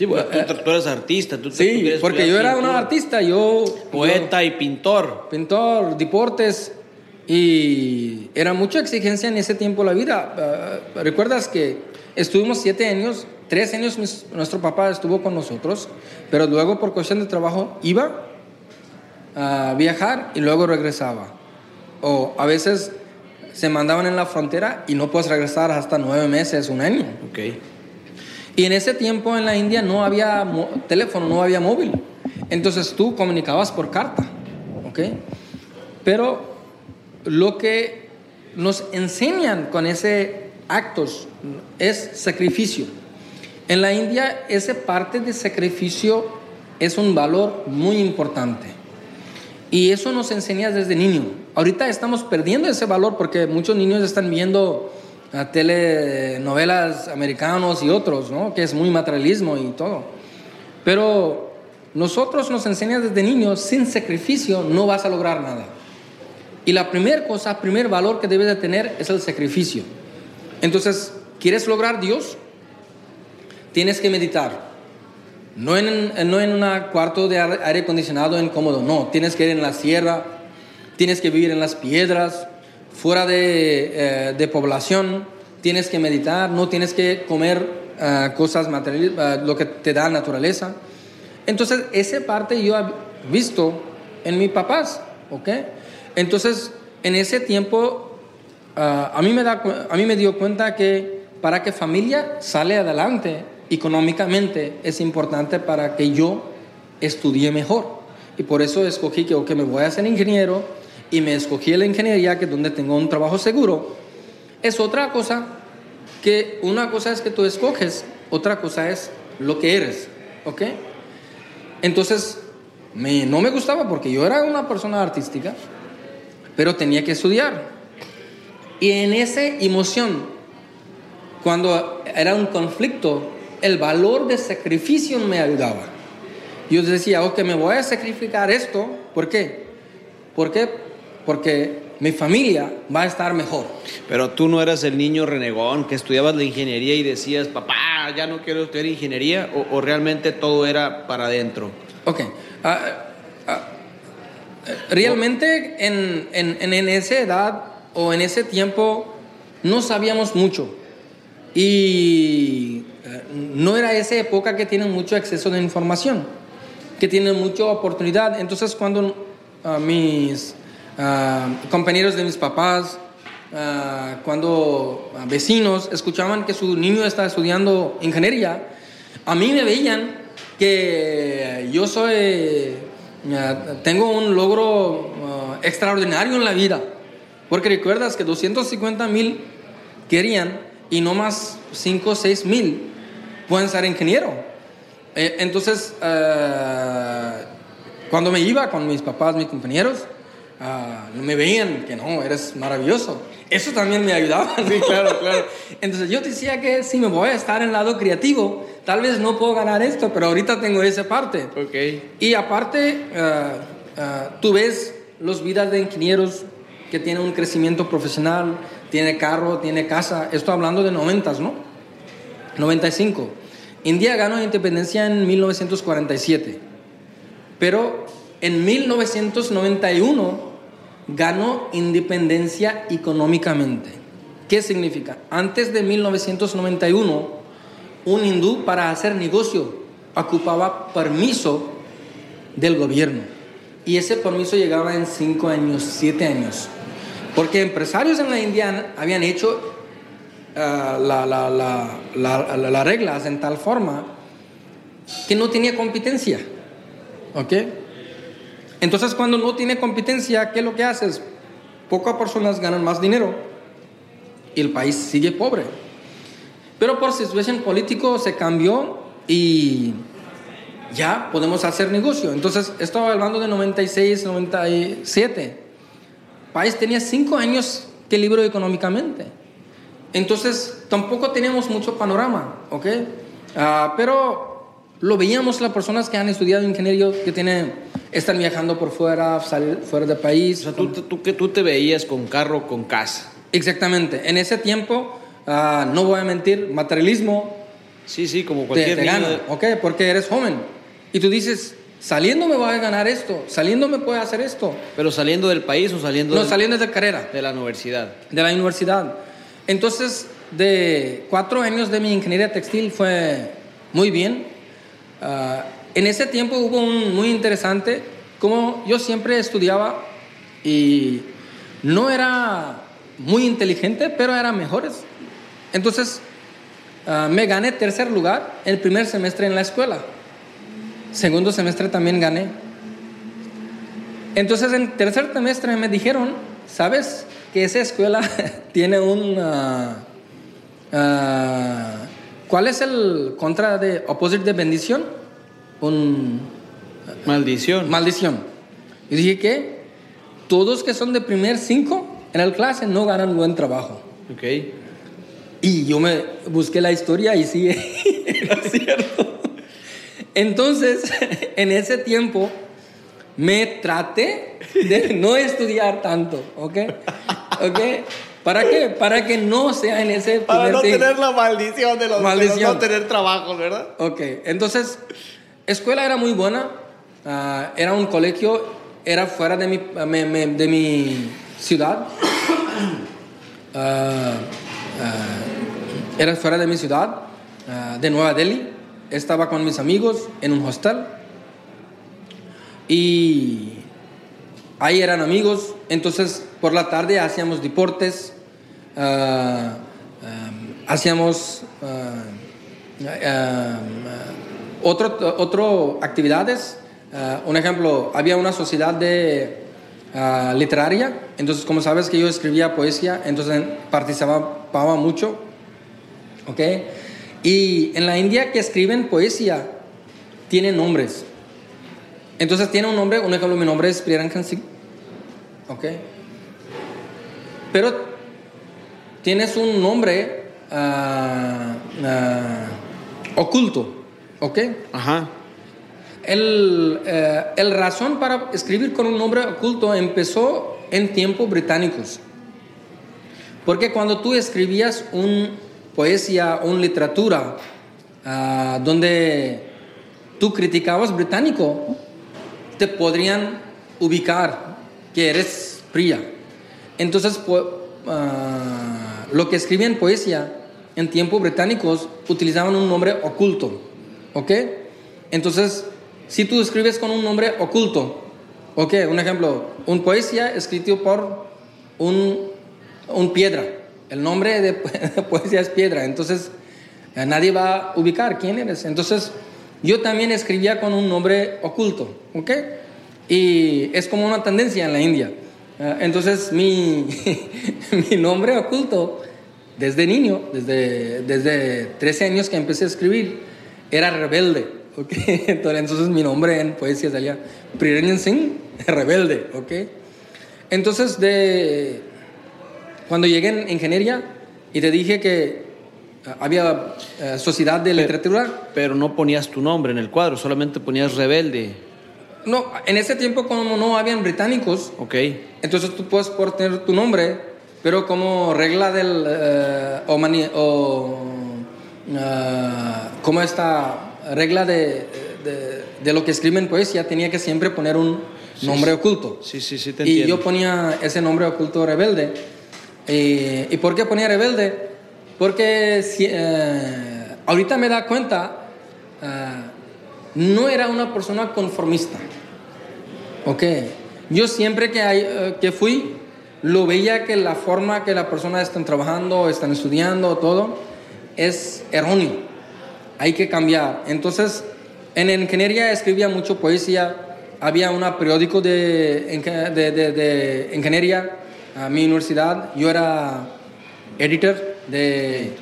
Sí, porque tú, eres artista. Tú, sí, porque yo era un artista, yo... Poeta y pintor. Pintor, deportes, y era mucha exigencia en ese tiempo la vida. Ah, ¿Recuerdas que estuvimos siete años, tres años nuestro papá estuvo con nosotros, pero luego por cuestión de trabajo iba a viajar y luego regresaba. O a veces se mandaban en la frontera y no puedes regresar hasta nueve meses, un año. Okay. Y en ese tiempo en la India no había teléfono, no había móvil. Entonces tú comunicabas por carta. ¿ok? Pero lo que nos enseñan con ese actos es sacrificio. En la India esa parte de sacrificio es un valor muy importante. Y eso nos enseña desde niño. Ahorita estamos perdiendo ese valor porque muchos niños están viendo a telenovelas americanos y otros, ¿no? que es muy materialismo y todo. Pero nosotros nos enseñan desde niños, sin sacrificio no vas a lograr nada. Y la primera cosa, primer valor que debes de tener es el sacrificio. Entonces, ¿quieres lograr Dios? Tienes que meditar. No en, no en un cuarto de aire acondicionado incómodo, no. Tienes que ir en la sierra, tienes que vivir en las piedras, fuera de, eh, de población, tienes que meditar, no tienes que comer uh, cosas materiales, uh, lo que te da naturaleza. Entonces, esa parte yo he visto en mis papás, ¿ok? Entonces, en ese tiempo, uh, a, mí me da, a mí me dio cuenta que para que familia sale adelante económicamente es importante para que yo estudie mejor. Y por eso escogí que, me voy a ser ingeniero, y me escogí la ingeniería, que es donde tengo un trabajo seguro, es otra cosa que una cosa es que tú escoges, otra cosa es lo que eres, ¿ok? Entonces, me, no me gustaba porque yo era una persona artística, pero tenía que estudiar. Y en esa emoción, cuando era un conflicto, el valor de sacrificio me ayudaba. Yo decía, ok, me voy a sacrificar esto, ¿por qué? ¿Por qué? porque mi familia va a estar mejor. Pero tú no eras el niño renegón que estudiabas la ingeniería y decías, papá, ya no quiero estudiar ingeniería, o, realmente todo era para adentro. Ok. Ah, realmente en, en, en, esa edad o en ese tiempo no sabíamos mucho. Y eh, no era esa época que tienen mucho acceso de información, que tienen mucha oportunidad. Entonces cuando uh, mis Ah, compañeros de mis papás, ah, cuando ah, vecinos escuchaban que su niño estaba estudiando ingeniería, a mí me veían que yo soy, tengo un logro extraordinario en la vida, porque recuerdas que 250 mil querían y no más 5 o 6 mil pueden ser ingeniero. Eh, entonces, cuando me iba con mis papás, mis compañeros, no me veían que no, eres maravilloso. Eso también me ayudaba. Sí, claro, claro. Entonces yo decía que si me voy a estar en el lado creativo, tal vez no puedo ganar esto, pero ahorita tengo esa parte. Okay. Y aparte, ah, ah, tú ves los vidas de ingenieros que tienen un crecimiento profesional, tiene carro, tiene casa. Estoy hablando de 90, ¿no? 95. India ganó independencia en 1947, pero en 1991 ganó independencia económicamente. ¿Qué significa? Antes de 1991, un hindú para hacer negocio ocupaba permiso del gobierno. Y ese permiso llegaba en 5 años, 7 años. Porque empresarios en la India habían hecho uh, las la, reglas en tal forma que no tenía competencia. ¿Ok? Entonces, cuando no tiene competencia, ¿qué es lo que haces? Pocas personas ganan más dinero y el país sigue pobre. Pero por situación político se cambió y ya podemos hacer negocio. Entonces, estaba hablando de 96, 97. país tenía cinco años que libró económicamente. Entonces, tampoco teníamos mucho panorama, ¿ok? Ah, pero lo veíamos las personas que han estudiado ingeniería, que tienen, están viajando por fuera, salir fuera del país. O sea, tú, tú, que tú te veías con carro, con casa. Exactamente. En ese tiempo, ah, no voy a mentir, materialismo. Sí, sí, como te, cualquier te niño gana, de- ¿ok? Porque eres joven. Y tú dices, saliendo me voy a ganar esto, saliendo me puede hacer esto. Pero saliendo del país o saliendo No, del- saliendo de carrera. de la universidad. de la universidad. Entonces, de cuatro años de mi ingeniería textil fue muy bien. Ah, en ese tiempo hubo un muy interesante, como yo siempre estudiaba y no era muy inteligente, pero era mejores. Entonces, ah, me gané tercer lugar el primer semestre en la escuela. Segundo semestre también gané. Entonces en tercer semestre me dijeron, ¿sabes que esa escuela tiene un... ah, ¿Cuál es el contra de opposite de bendición? Un Maldición. maldición. Y dije que todos que son de primer cinco en el clase no ganan buen trabajo. ok. Y yo me busqué la historia y sí, era cierto. Entonces, en ese tiempo, me traté de no estudiar tanto, ¿ok? ¿Ok? ¿Para qué? Para que no sea en ese primer cinco. la maldición de los, Maldición. tener trabajo, ¿verdad? Ok, entonces, escuela era muy buena, ah, era un colegio, era fuera de mi, me- me- de mi ciudad, Ah, ah, era fuera de mi ciudad, de Nueva Delhi, estaba con mis amigos en un hostel y ahí eran amigos, entonces por la tarde hacíamos deportes, ah, ah, hacíamos ah, otro, otro actividades. Un ejemplo, había una sociedad de literaria, entonces como sabes que yo escribía poesía, entonces participaba mucho, ¿ok? Y en la India que escriben poesía tienen nombres. Entonces tiene un nombre, un ejemplo, mi nombre es Priyankan Singh, ¿ok? Pero tienes un nombre ah, ah, oculto, ¿ok? Ajá. El, eh, el razón para escribir con un nombre oculto empezó en tiempos británicos. Porque cuando tú escribías un poesía, una literatura, ah, donde tú criticabas británico, te podrían ubicar que eres fría. Entonces, ah, lo que escribían poesía en tiempos británicos utilizaban un nombre oculto, ¿ok? Entonces, si tú escribes con un nombre oculto, ¿ok? Un ejemplo, un poesía escrito por un, un piedra. El nombre de, de poesía es piedra, entonces eh, nadie va a ubicar quién eres. Entonces, yo también escribía con un nombre oculto, ¿ok? Y es como una tendencia en la India. Eh, entonces, mi, mi nombre oculto, desde niño, desde, desde 13 años que empecé a escribir, era rebelde, ¿ok? Entonces, mi nombre en poesía salía Priyankan Singh, rebelde, ¿ok? Entonces, de, cuando llegué en ingeniería y te dije que eh, había eh, sociedad de literatura, Pero no ponías tu nombre en el cuadro, solamente ponías rebelde. No, en ese tiempo como no habían británicos, Ok. entonces tú puedes poner tu nombre, pero como regla del eh, o, mani- o ah, como esta regla de, de, de lo que escriben poesía tenía que siempre poner un nombre oculto. Sí, sí, sí, te Y entiendo. yo ponía ese nombre oculto rebelde. Eh, ¿Y por qué ponía rebelde? Porque si- eh, ahorita me da cuenta, no era una persona conformista. Ok. Yo siempre que, hay, eh, que fui, lo veía que la forma que la persona están trabajando, están estudiando, todo, es erróneo. Hay que cambiar. Entonces, en ingeniería escribía mucho poesía. Había un periódico de, de- de ingeniería a mi universidad. Yo era editor de...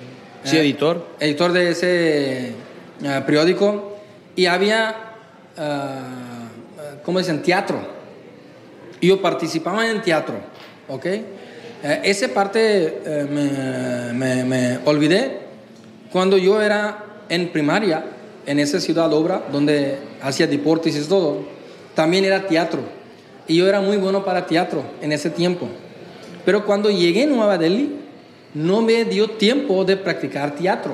Sí, eh, editor. editor de ese eh, periódico y había, ah, ¿cómo dicen? Teatro. Yo participaba en teatro. ¿ok? Eh, esa parte eh, me, me- me olvidé cuando yo era en primaria, en esa ciudad obra, donde hacía deportes y todo, también era teatro. Y yo era muy bueno para teatro en ese tiempo. Pero cuando llegué a Nueva Delhi, no me dio tiempo de practicar teatro.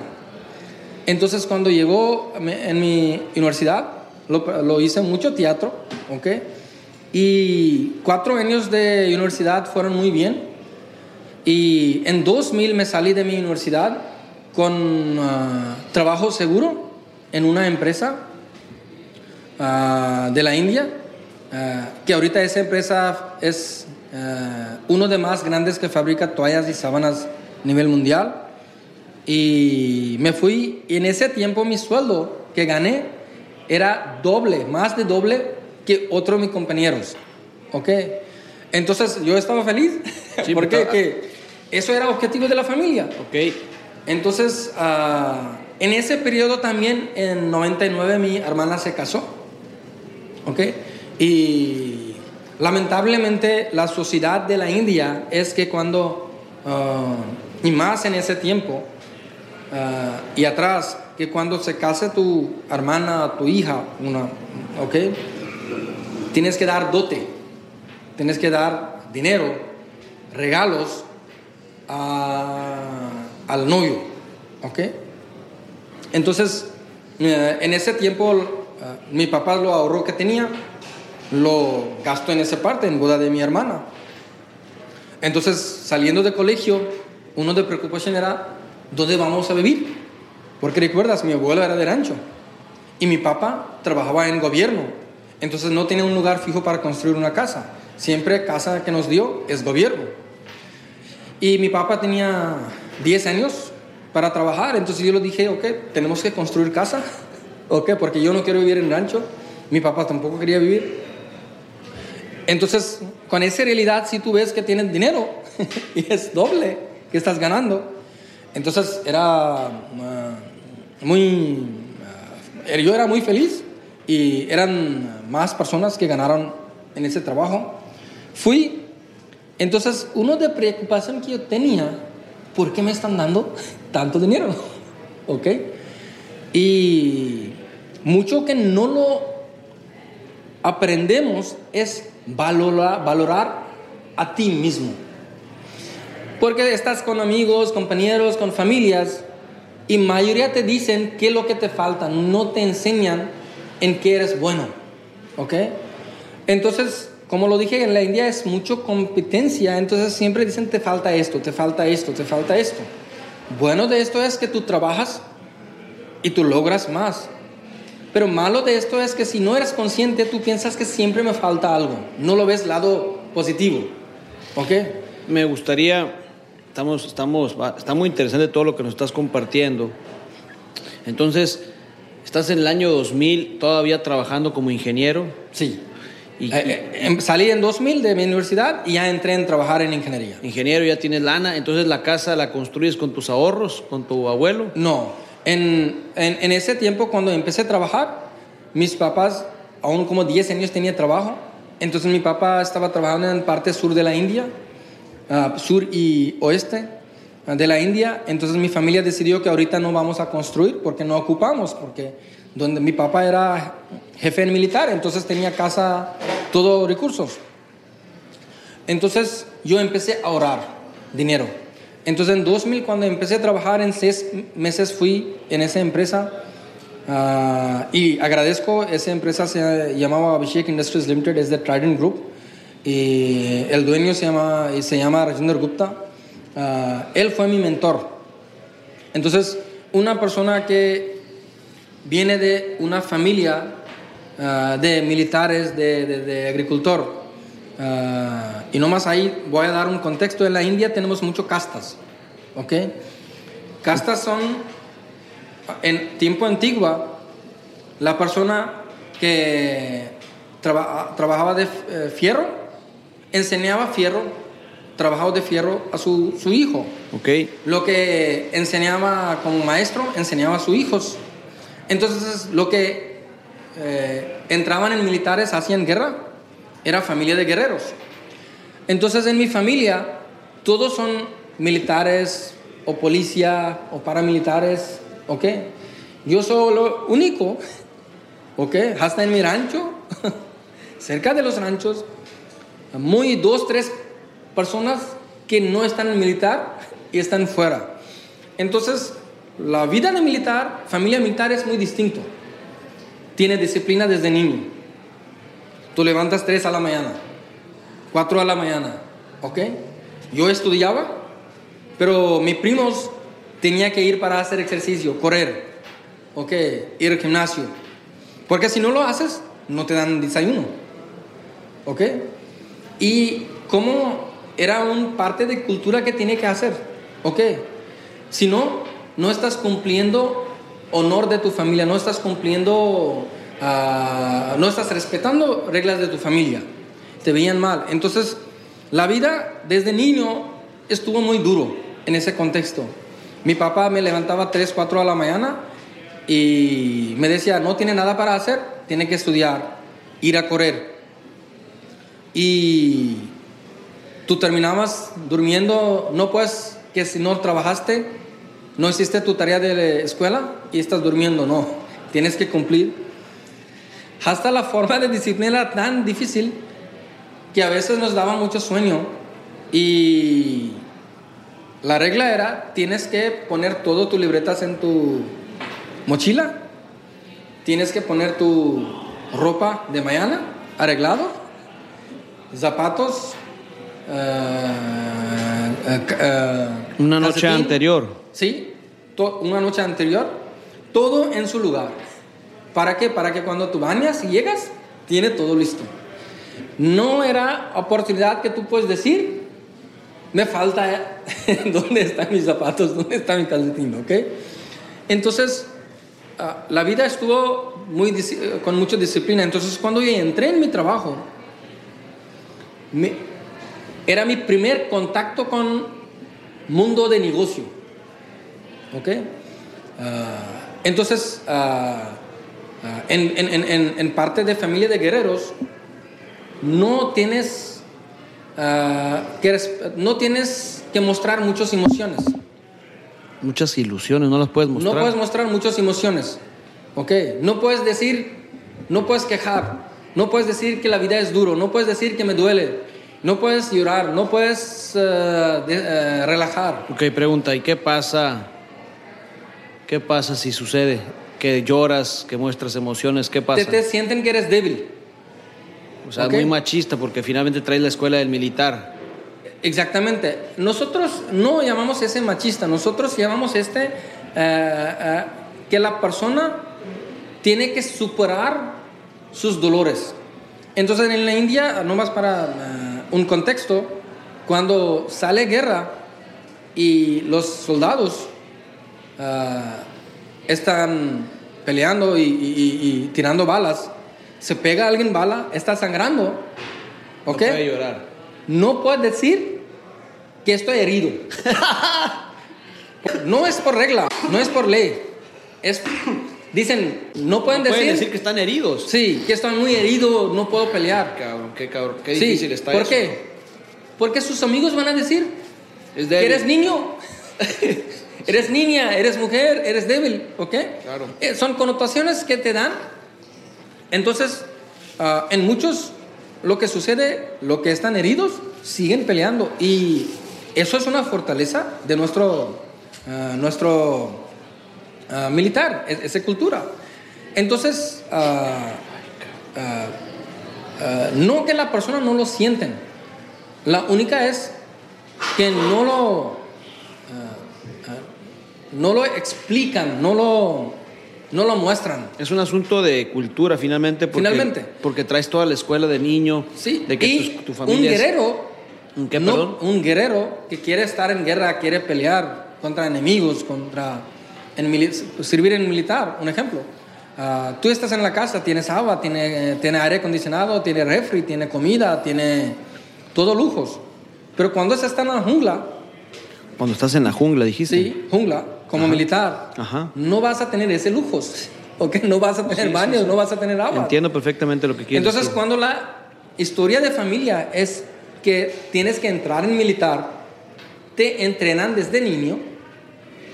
Entonces, cuando llegó en mi universidad, lo, lo hice mucho teatro, ¿ok? Y cuatro años de universidad fueron muy bien. Y en 2000 me salí de mi universidad con ah, trabajo seguro en una empresa ah, de la India, ah, que ahorita esa empresa es uno de más grandes que fabrica toallas y sábanas a nivel mundial. Y me fui, y en ese tiempo mi sueldo que gané era doble, más de doble que otros de mis compañeros. ¿Ok? Entonces yo estaba feliz, Sí, porque porque- que eso era objetivo de la familia. Ok. Entonces, ah, en ese periodo también, en 99, mi hermana se casó. ¿Ok? Y lamentablemente la sociedad de la India es que cuando, ah, y más en ese tiempo, ah, y atrás, que cuando se case tu hermana, tu hija, una, ¿ok? Tienes que dar dote, tienes que dar dinero, regalos a- al novio, ¿ok? Entonces, eh, en ese tiempo, eh, mi papá lo ahorró que tenía, lo gastó en esa parte, en boda de mi hermana. Entonces, saliendo de colegio, uno de preocupación era, ¿dónde vamos a vivir? Porque recuerdas, mi abuelo era de rancho y mi papá trabajaba en gobierno. Entonces no tenía un lugar fijo para construir una casa. Siempre casa que nos dio es gobierno. Y mi papá tenía 10 años para trabajar, entonces yo le dije, ok, tenemos que construir casa, ok, porque yo no quiero vivir en rancho, mi papá tampoco quería vivir. Entonces, con esa realidad, si tú ves que tienes dinero y es doble que estás ganando, entonces era ah, muy, ah, yo era muy feliz y eran más personas que ganaron en ese trabajo. Fui entonces, uno de preocupación que yo tenía, ¿por qué me están dando tanto dinero? ¿Ok? Y mucho que no lo aprendemos es valorar a ti mismo. Porque estás con amigos, compañeros, con familias, y mayoría te dicen qué es lo que te falta, no te enseñan en qué eres bueno. ¿Ok? Entonces, como lo dije, en la India es mucho competencia, entonces siempre dicen te falta esto, te falta esto, te falta esto. Bueno de esto es que tú trabajas y tú logras más. Pero malo de esto es que si no eres consciente, tú piensas que siempre me falta algo. No lo ves lado positivo. ¿Ok? Me gustaría, estamos, estamos, está muy interesante todo lo que nos estás compartiendo. Entonces, estás en el año 2000 todavía trabajando como ingeniero. Sí. Y, Eh, eh, em- salí en 2000 de mi universidad y ya entré en trabajar en ingeniería. ingeniero, ya tienes lana, entonces la casa la construyes con tus ahorros, con tu abuelo. No, en, en, en ese tiempo cuando empecé a trabajar, mis papás, aún como 10 años tenía trabajo, entonces mi papá estaba trabajando en parte sur de la India, ah, sur y oeste de la India, entonces mi familia decidió que ahorita no vamos a construir porque no ocupamos, porque donde mi papá era jefe militar, entonces tenía casa, todo recursos. Entonces yo empecé a ahorrar dinero. Entonces en 2000 cuando empecé a trabajar en seis meses fui en esa empresa ah, y agradezco, esa empresa se llamaba Abhishek Industries Limited, es de Trident Group y el dueño se llama, se llama Rajendra Gupta. Ah, él fue mi mentor. Entonces una persona que viene de una familia ah, de militares, de, de- agricultor. Ah, y nomás ahí voy a dar un contexto. En la India tenemos mucho castas, ¿ok? Castas son, en tiempo antigua, la persona que traba- trabajaba de eh, fierro, enseñaba fierro, trabajaba de fierro a su, su hijo. Lo que enseñaba como maestro, enseñaba a sus hijos. Entonces, lo que eh, entraban en militares, hacían guerra, era familia de guerreros. Entonces en mi familia todos son militares o policía o paramilitares, ¿ok? Yo soy lo único, ¿ok? Hasta en mi rancho, cerca de los ranchos, muy dos, tres personas que no están militar y están fuera. Entonces, la vida de militar, familia militar es muy distinto. Tiene disciplina desde niño. Tú levantas 3 a la mañana, 4 a la mañana, ¿ok? Yo estudiaba, pero mis primos tenía que ir para hacer ejercicio, correr, ¿ok? Ir al gimnasio. Porque si no lo haces, no te dan desayuno, ¿ok? Y como era un parte de cultura que tiene que hacer, ¿ok? Si no, no estás cumpliendo honor de tu familia, no estás cumpliendo, ah, no estás respetando reglas de tu familia. Te veían mal. Entonces, la vida desde niño estuvo muy duro en ese contexto. Mi papá me levantaba 3, 4 a la mañana y me decía, no tiene nada para hacer, tiene que estudiar, ir a correr. Y tú terminabas durmiendo, no pues que si no trabajaste, no hiciste tu tarea de escuela y estás durmiendo, no, tienes que cumplir. Hasta la forma de disciplina era tan difícil que a veces nos daba mucho sueño y la regla era, tienes que poner todo tus libretas en tu mochila, tienes que poner tu ropa de mañana arreglado, zapatos, eh, eh, eh, Una noche calcetín, anterior. Sí, una noche anterior, todo en su lugar. ¿Para qué? Para que cuando tú bañas y llegas, tiene todo listo. No era oportunidad que tú puedes decir, me falta, ¿dónde están mis zapatos? ¿Dónde está mi calcetín? ¿Ok? Entonces, ah, la vida estuvo muy, con mucha disciplina. Entonces, cuando yo entré en mi trabajo, me- era mi primer contacto con mundo de negocio. ¿Ok? Ah, entonces, ah, ah, en, en- en- en- en parte de familia de guerreros, no tienes, que, no tienes que mostrar muchas emociones. Muchas ilusiones, no las puedes mostrar. No puedes mostrar muchas emociones. ¿Ok? No puedes decir, no puedes quejar, no puedes decir que la vida es duro, no puedes decir que me duele, no puedes llorar, no puedes eh, de- eh, relajar. Ok, pregunta, ¿y qué pasa? ¿Qué pasa si sucede? Que lloras, que muestras emociones, ¿qué pasa? Te, te sienten que eres débil. O sea, muy machista porque finalmente traes la escuela del militar. Exactamente. Nosotros no llamamos ese machista, nosotros llamamos este eh, que la persona tiene que superar sus dolores. Entonces en la India, nomás para eh, un contexto, cuando sale guerra y los soldados eh, están peleando y, y- y- y tirando balas, se pega a alguien bala, está sangrando, ¿ok? No puede llorar. no puedes decir que estoy herido. No es por regla, no es por ley. Es, dicen, no pueden No decir, pueden decir que están heridos. sí, que estoy muy herido, no puedo pelear. Cabrón, qué cabrón, qué Sí, difícil está ¿Por eso. qué? Porque sus amigos van a decir Es que eres niño, eres niña, eres mujer, eres débil, ¿ok? Claro. Eh, son connotaciones que te dan. Entonces, ah, en muchos, lo que sucede, lo que están heridos, siguen peleando. Y eso es una fortaleza de nuestro, ah, nuestro ah, militar, es- esa cultura. Entonces, ah, ah, no que la persona no lo sienten. La única es que no lo, no lo explican, no lo, no lo muestran. Es un asunto de cultura finalmente porque, Finalmente. porque traes toda la escuela de niño, Sí, de que y tu, tu un familia es- guerrero, ¿Un qué, no- un guerrero que quiere estar en guerra, quiere pelear contra enemigos, contra en servir en militar, un ejemplo. Ah, tú estás en la casa, tienes agua, tiene, tiene aire acondicionado, tiene refri, tiene comida, tiene todo lujos. Pero cuando se está en la jungla, Cuando estás en la jungla, dijiste. sí, jungla, como militar, Ajá. no vas a tener ese lujos, ¿ok? No vas a tener baños, no vas a tener agua. Entiendo perfectamente lo que quieres Entonces, cuando la historia de familia es que tienes que entrar en militar, te entrenan desde niño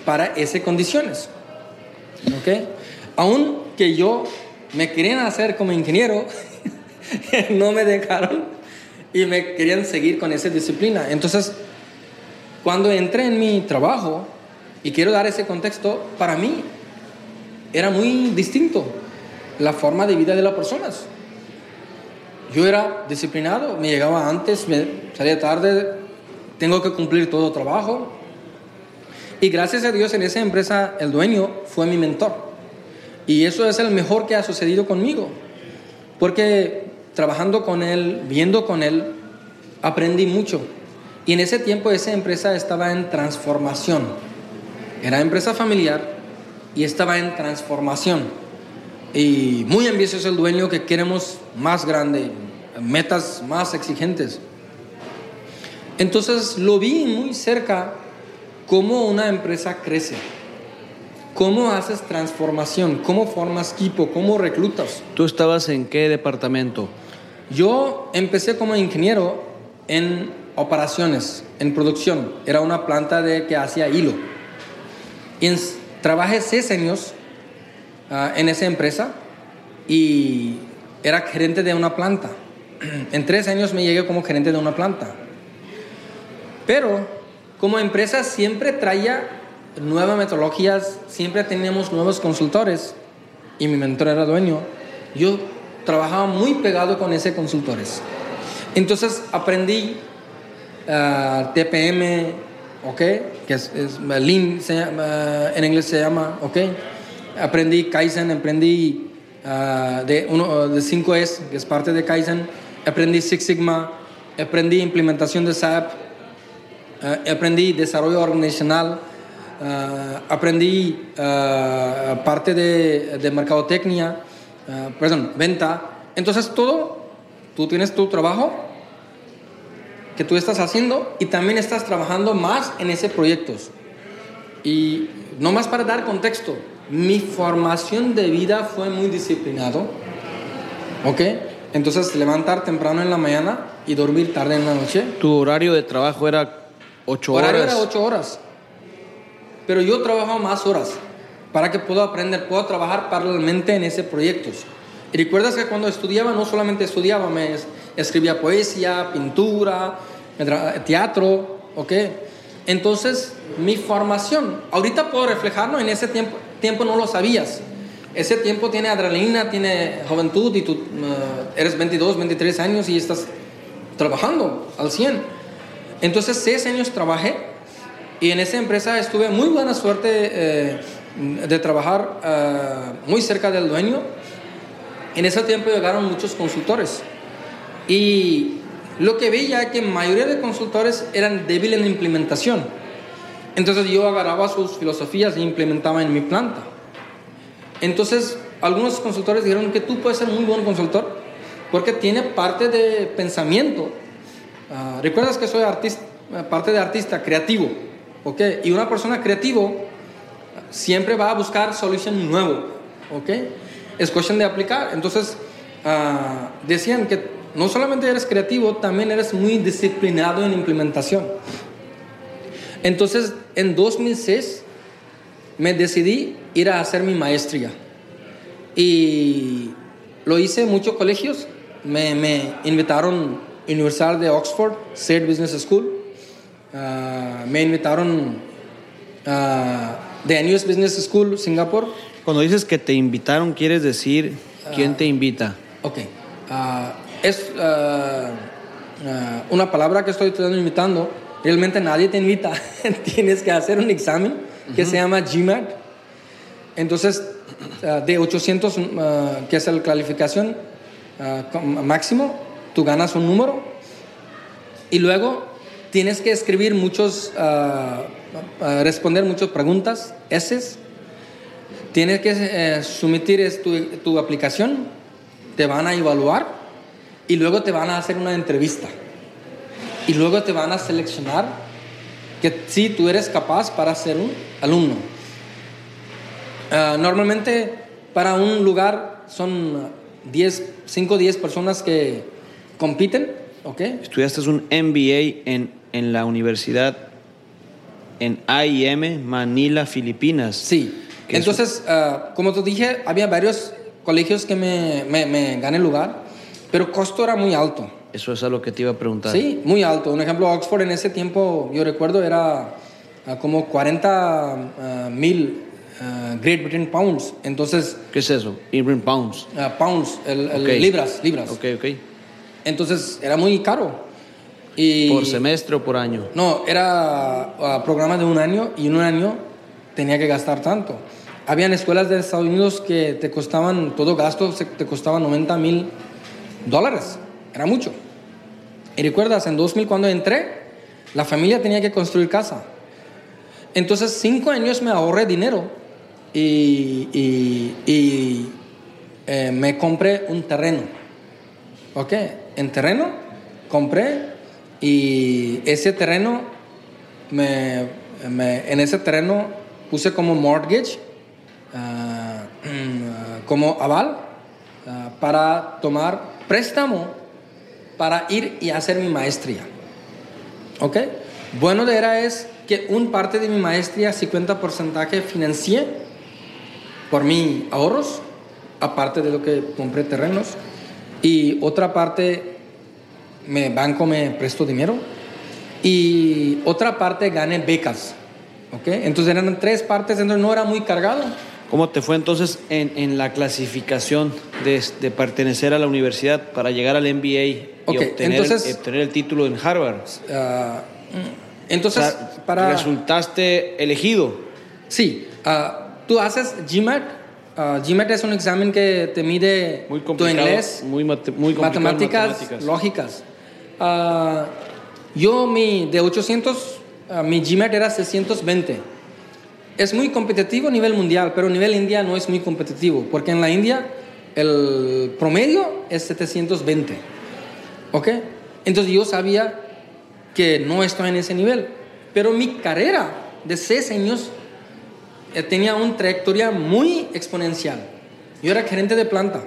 para esas condiciones. ¿Ok? Aún que yo me querían hacer como ingeniero, no me dejaron y me querían seguir con esa disciplina. Entonces, cuando entré en mi trabajo, y quiero dar ese contexto, para mí era muy distinto la forma de vida de las personas. Yo era disciplinado, me llegaba antes, me salía tarde, tengo que cumplir todo trabajo. Y gracias a Dios en esa empresa el dueño fue mi mentor. Y eso es el mejor que ha sucedido conmigo. Porque trabajando con él, viendo con él, aprendí mucho. Y en ese tiempo esa empresa estaba en transformación. Era empresa familiar y estaba en transformación. Y muy ambicioso el dueño que queremos más grande, metas más exigentes. Entonces lo vi muy cerca cómo una empresa crece, cómo haces transformación, cómo formas equipo, cómo reclutas. ¿Tú estabas en qué departamento? Yo empecé como ingeniero en operaciones, en producción. Era una planta de que hacía hilo. Y trabajé seis años ah, en esa empresa y era gerente de una planta. En tres años me llegué como gerente de una planta. Pero como empresa siempre traía nuevas metodologías, siempre teníamos nuevos consultores y mi mentor era dueño. Yo trabajaba muy pegado con ese consultores. Entonces aprendí uh, TPM, ¿ok? Que es, Lean, en inglés se llama, ¿ok? Aprendí Kaizen, aprendí uh, de, uno, de 5S, que es parte de Kaizen, aprendí Six Sigma, aprendí implementación de SAP, uh, aprendí desarrollo organizacional, aprendí parte de, de mercadotecnia, perdón, venta. Entonces todo, tú tienes tu trabajo que tú estás haciendo y también estás trabajando más en ese proyecto. Y no más para dar contexto, mi formación de vida fue muy disciplinado, ¿ok? Entonces levantar temprano en la mañana y dormir tarde en la noche. ¿Tu horario de trabajo era 8 horas? Horario era 8 horas. Pero yo trabajo más horas para que pueda aprender, puedo trabajar paralelamente en ese proyecto. Y recuerdas que cuando estudiaba no solamente estudiaba, me escribía poesía, pintura, teatro, ¿ok? Entonces, mi formación, ahorita puedo reflejarlo, en ese tiempo, tiempo no lo sabías. Ese tiempo tiene adrenalina, tiene juventud y tú uh, eres 22, 23 años y estás trabajando al 100. Entonces, seis años trabajé y en esa empresa estuve muy buena suerte eh, de trabajar uh, muy cerca del dueño. En ese tiempo llegaron muchos consultores y lo que veía es que la mayoría de consultores eran débiles en implementación. Entonces yo agarraba sus filosofías e implementaba en mi planta. Entonces algunos consultores dijeron que tú puedes ser muy buen consultor porque tiene parte de pensamiento. Ah, Recuerdas que soy artista, parte de artista creativo, ¿ok? Y una persona creativo siempre va a buscar solución nuevo, ¿ok? Es cuestión de aplicar. Entonces uh, decían que no solamente eres creativo, también eres muy disciplinado en implementación. Entonces, en 2006 me decidí ir a hacer mi maestría. Y lo hice en muchos colegios. Me, me invitaron Universidad de Oxford, State Business School. Ah, me invitaron uh, The NUS Business School, Singapur. Cuando dices que te invitaron, ¿quieres decir quién te invita? Ok. Es una palabra que estoy invitando. Realmente nadie te invita. Tienes que hacer un examen que se llama GMAT. Entonces, de 800, que es la calificación máximo, tú ganas un número. Y luego tienes que escribir muchos, responder muchas preguntas, S. Tienes que someter tu, tu aplicación, te van a evaluar y luego te van a hacer una entrevista. Y luego te van a seleccionar que si tú eres capaz para ser un alumno. Uh, normalmente para un lugar son 10, 5 o 10 personas que compiten ¿ok? Estudiaste un MBA en, en la universidad en IM Manila, Filipinas. Sí. Entonces, ah, como te dije, había varios colegios que me, me, me gané lugar, pero el costo era muy alto. Eso es algo que te iba a preguntar. Sí, muy alto. Un ejemplo, Oxford en ese tiempo, yo recuerdo, era ah, como 40 ah, mil Great Britain Pounds. Entonces, ¿Qué es eso? Irving Pounds. pounds, el, libras, libras. Ok, ok. Entonces, era muy caro. Y, ¿Por semestre o por año? No, era ah, programa de un año y en un año tenía que gastar tanto. Habían escuelas de Estados Unidos que te costaban, todo gasto se- te costaba 90 mil dólares. Era mucho. Y recuerdas, en 2000 cuando entré, la familia tenía que construir casa. Entonces, cinco años me ahorré dinero y, y- y, eh, me compré un terreno. ¿Ok? En terreno compré y ese terreno, me, en ese terreno puse como mortgage, ah, como aval, ah, para tomar préstamo para ir y hacer mi maestría. ¿Ok? Bueno de era es que un parte de mi maestría, 50% financié por mis ahorros, aparte de lo que compré terrenos, y otra parte, me banco me prestó dinero, y otra parte gané becas. ¿Ok? Entonces eran tres partes, entonces no era muy cargado. ¿Cómo te fue entonces en, en la clasificación de, de pertenecer a la universidad para llegar al MBA y Ok, obtener, entonces- obtener el título en Harvard? O entonces, sea, para... resultaste elegido. Sí, ah, tú haces GMAT. Ah, GMAT es un examen que te mide Muy tu inglés, muy, mate- muy matemáticas, matemáticas. lógicas. Ah, yo, mi, de 800, ah, mi GMAT era 620. Es muy competitivo a nivel mundial, pero a nivel India no es muy competitivo, porque en la India el promedio es 720. ¿Ok? Entonces yo sabía que no estaba en ese nivel, pero mi carrera de seis años tenía una trayectoria muy exponencial. Yo era gerente de planta,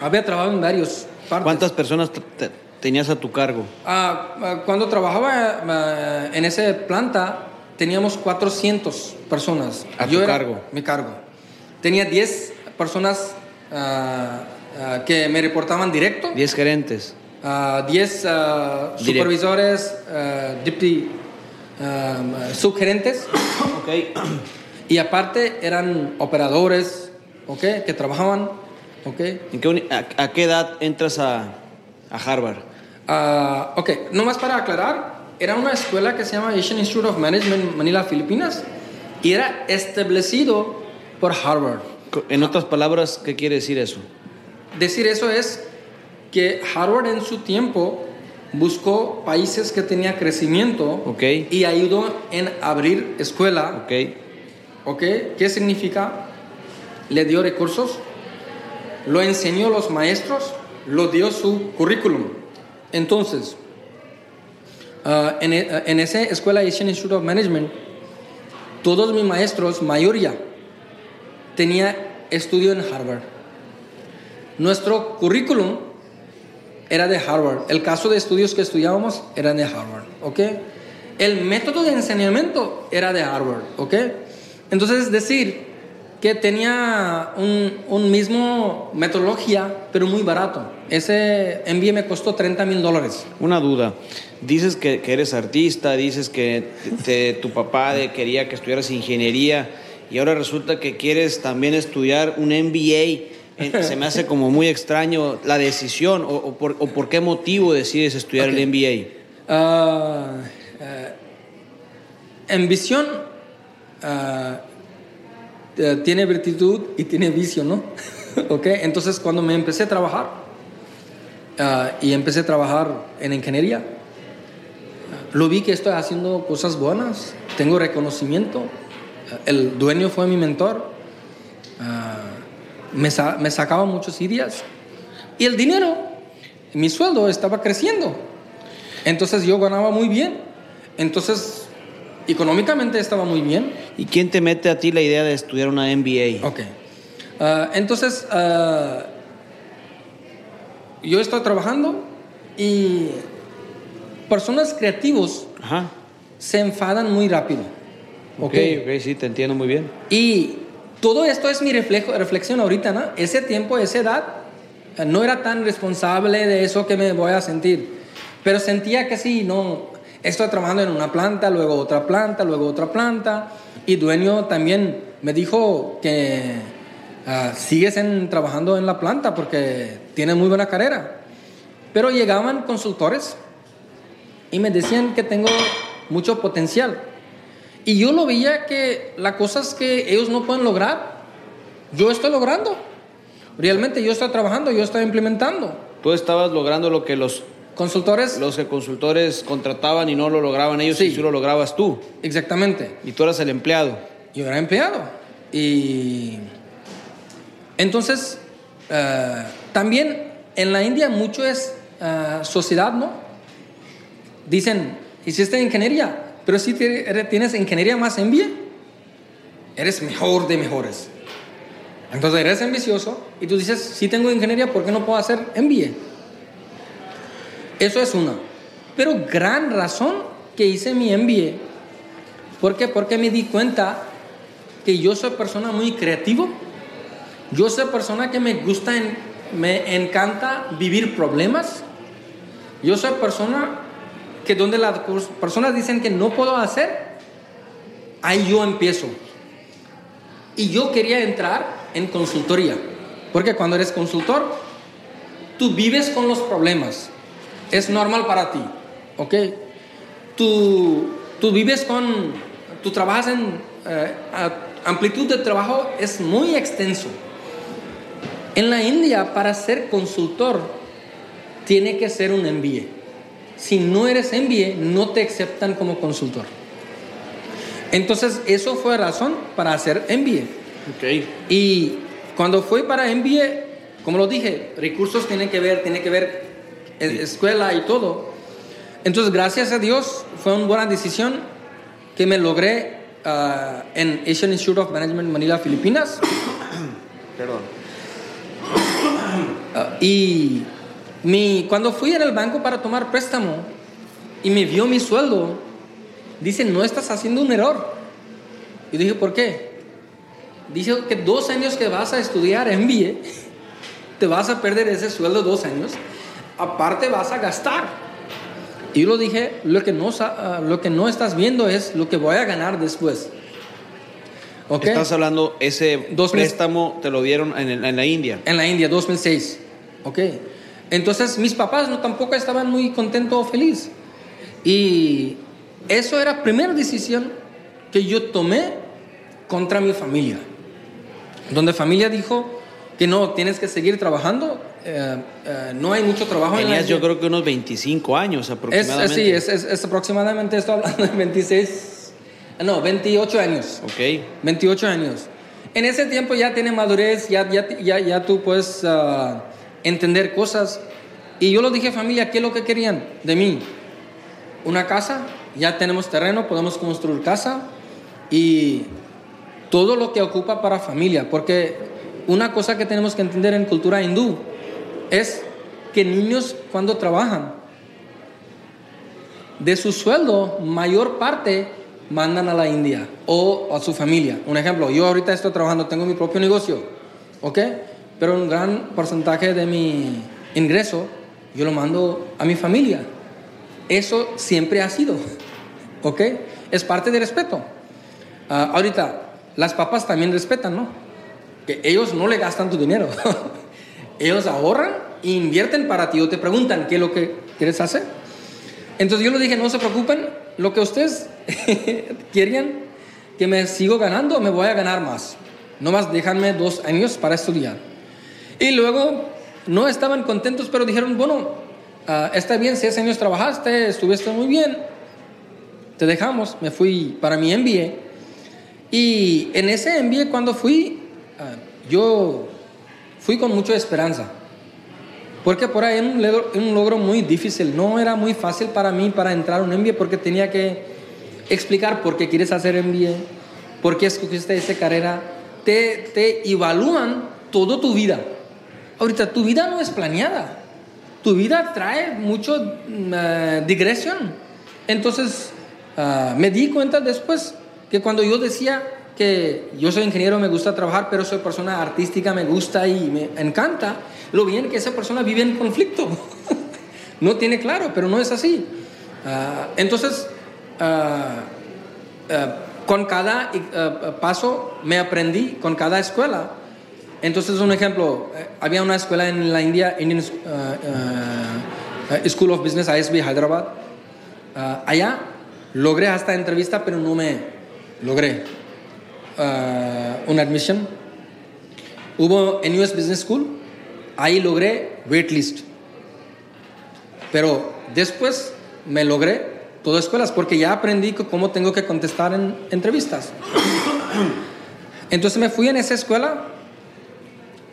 había trabajado en varios partes. ¿Cuántas personas te- te- tenías a tu cargo? Ah, ah, cuando trabajaba ah, en esa planta, teníamos 400 personas. A tu era- cargo. Mi cargo. Tenía 10 personas ah, que me reportaban directo, 10 gerentes. ah, 10 ah, Direct- supervisores, deputy subgerentes, Ok. Y aparte eran operadores, ¿ok? Que trabajaban, ¿ok? ¿En qué uni- a, a qué edad entras a, a Harvard? Ah, ok, nomás para aclarar, era una escuela que se llama Asian Institute of Management Manila, Filipinas, y era establecido por Harvard. En otras palabras, ¿qué quiere decir eso? Decir eso es que Harvard en su tiempo buscó países que tenían crecimiento y ayudó en abrir escuela. ¿Ok? ¿Qué significa? Le dio recursos, lo enseñó los maestros, lo dio su currículum. Entonces, ah, en, e- en esa escuela Asian Institute of Management, todos mis maestros, mayoría, tenía estudio en Harvard. Nuestro currículum era de Harvard. El caso de estudios que estudiábamos era de Harvard, ¿ok? El método de enseñamiento era de Harvard, ¿ok? Entonces, es decir, que tenía un, un mismo metodología, pero muy barato. Ese MBA me costó 30 mil dólares. Una duda. Dices que, que eres artista, dices que te- tu papá de- quería que estudiaras ingeniería y ahora resulta que quieres también estudiar un MBA. Se me hace como muy extraño la decisión o, o por, o por qué motivo decides estudiar Ok. el MBA. Ah, eh, ambición ah, eh, tiene virtud y tiene vicio, ¿no? ¿Ok? Entonces, cuando me empecé a trabajar ah, y empecé a trabajar en ingeniería, lo vi que estoy haciendo cosas buenas, tengo reconocimiento, el dueño fue mi mentor, ah, me, sa- me sacaba muchas ideas y el dinero, mi sueldo estaba creciendo. Entonces yo ganaba muy bien. Entonces, económicamente estaba muy bien. ¿Y quién te mete a ti la idea de estudiar una MBA? Ok. Ah, entonces, ah, yo estoy trabajando Y personas creativos Ajá. se enfadan muy rápido. Ok, ok, sí, te entiendo muy bien. Y todo esto es mi reflejo, reflexión ahorita, ¿no? Ese tiempo, esa edad, eh, no era tan responsable de eso que me voy a sentir. Pero sentía que sí, no, estoy trabajando en una planta, luego otra planta, luego otra planta. Y dueño también me dijo que ah, sigues trabajando en la planta porque tiene muy buena carrera. Pero llegaban consultores y me decían que tengo mucho potencial. Y yo lo veía que las cosas que ellos no pueden lograr, yo estoy logrando. Realmente yo estoy trabajando, yo estoy implementando. Tú estabas logrando lo que los, Consultores, los que consultores contrataban y no lo lograban ellos Sí. y tú lo lograbas tú. exactamente. Y tú eras el empleado. Yo era empleado. Y entonces, eh, también en la India mucho es eh, sociedad, ¿no? Dicen, hiciste ingeniería, pero si tienes ingeniería más MBA, eres mejor de mejores. Entonces eres ambicioso y tú dices, si tengo ingeniería, ¿por qué no puedo hacer MBA? Eso es una. Pero gran razón que hice mi MBA. ¿Por qué? Porque me di cuenta que yo soy persona muy creativo. Yo soy persona que me gusta, me encanta vivir problemas. Yo soy persona que donde las personas dicen que no puedo hacer, ahí yo empiezo. Y yo quería entrar en consultoría. Porque cuando eres consultor, tú vives con los problemas. Es normal para ti. ¿Ok? Tú, tú vives con. Tú trabajas en. eh, amplitud de trabajo es muy extenso. En la India, para ser consultor, tiene que ser un MBA. Si no eres MBA, no te aceptan como consultor. Entonces, eso fue razón para hacer MBA. Ok. Y cuando fui para MBA, como lo dije, recursos tienen que ver, tiene que ver escuela y todo. Entonces, gracias a Dios, fue una buena decisión que me logré ah, en Asian Institute of Management Manila, Filipinas. Perdón. Ah, y mi, cuando fui en el banco para tomar préstamo y me vio mi sueldo, dice, no estás haciendo un error. Y dije, ¿por qué? Dice que dos años que vas a estudiar MBA, te vas a perder ese sueldo dos años, aparte vas a gastar. Y yo lo dije, lo que no, ah, lo que no estás viendo es lo que voy a ganar después. ¿Ok? Estás hablando, ese Dos meses. préstamo te lo dieron en, en la India. En la India, 2006. Ok. Entonces mis papás no tampoco estaban muy contentos o felices. Y eso era la primera decisión que yo tomé contra mi familia. Donde familia dijo que no, tienes que seguir trabajando. Eh, eh, no hay mucho trabajo en la Tenías yo creo que unos 25 años Es, aproximadamente. sí, es, es- es aproximadamente, estoy hablando de 26, no, 28 años. Ok. 28 años. En ese tiempo ya tiene madurez, ya, ya, ya, ya tú puedes ah, entender cosas. Y yo lo dije, familia, ¿qué es lo que querían de mí? Una casa, ya tenemos terreno, podemos construir casa y todo lo que ocupa para familia. Porque una cosa que tenemos que entender en cultura hindú es que niños cuando trabajan, de su sueldo, mayor parte mandan a la India o a su familia. Un ejemplo, yo ahorita estoy trabajando, tengo mi propio negocio, ¿ok? Pero un gran porcentaje de mi ingreso yo lo mando a mi familia. Eso siempre ha sido, ¿ok? Es parte del respeto. Ah, ahorita, las papas también respetan, ¿no? Que ellos no le gastan tu dinero. ellos ahorran e invierten para ti o te preguntan qué es lo que quieres hacer. Entonces yo le dije, no se preocupen, lo que ustedes querían que me sigo ganando, me voy a ganar más. No más déjanme dos años para estudiar. Y luego no estaban contentos, pero dijeron, bueno, ah, está bien, seis años trabajaste, estuviste muy bien, te dejamos, me fui para mi MBA. Y en ese MBA cuando fui, ah, yo fui con mucha esperanza. Porque por ahí era un logro, muy difícil. No era muy fácil para mí para entrar a un MBA porque tenía que explicar por qué quieres hacer MBA, por qué escogiste esa carrera. Te, te evalúan toda tu vida. Ahorita tu vida no es planeada. tu vida trae mucho eh, digresión. Entonces, ah, me di cuenta después que cuando yo decía que yo soy ingeniero, me gusta trabajar, pero soy persona artística, me gusta y me encanta, lo bien que esa persona vive en conflicto. no tiene claro, pero no es así. Ah, entonces, ah, ah, con cada ah, paso me aprendí, con cada escuela. Entonces, un ejemplo, eh, había una escuela en la India, Indian ah, School of Business, ISB Hyderabad. Allá logré hasta entrevista, pero no me logré ah, una admisión. Hubo en US Business School, ahí logré waitlist. Pero después me logré todas escuelas porque ya aprendí cómo tengo que contestar en entrevistas. Entonces me fui en esa escuela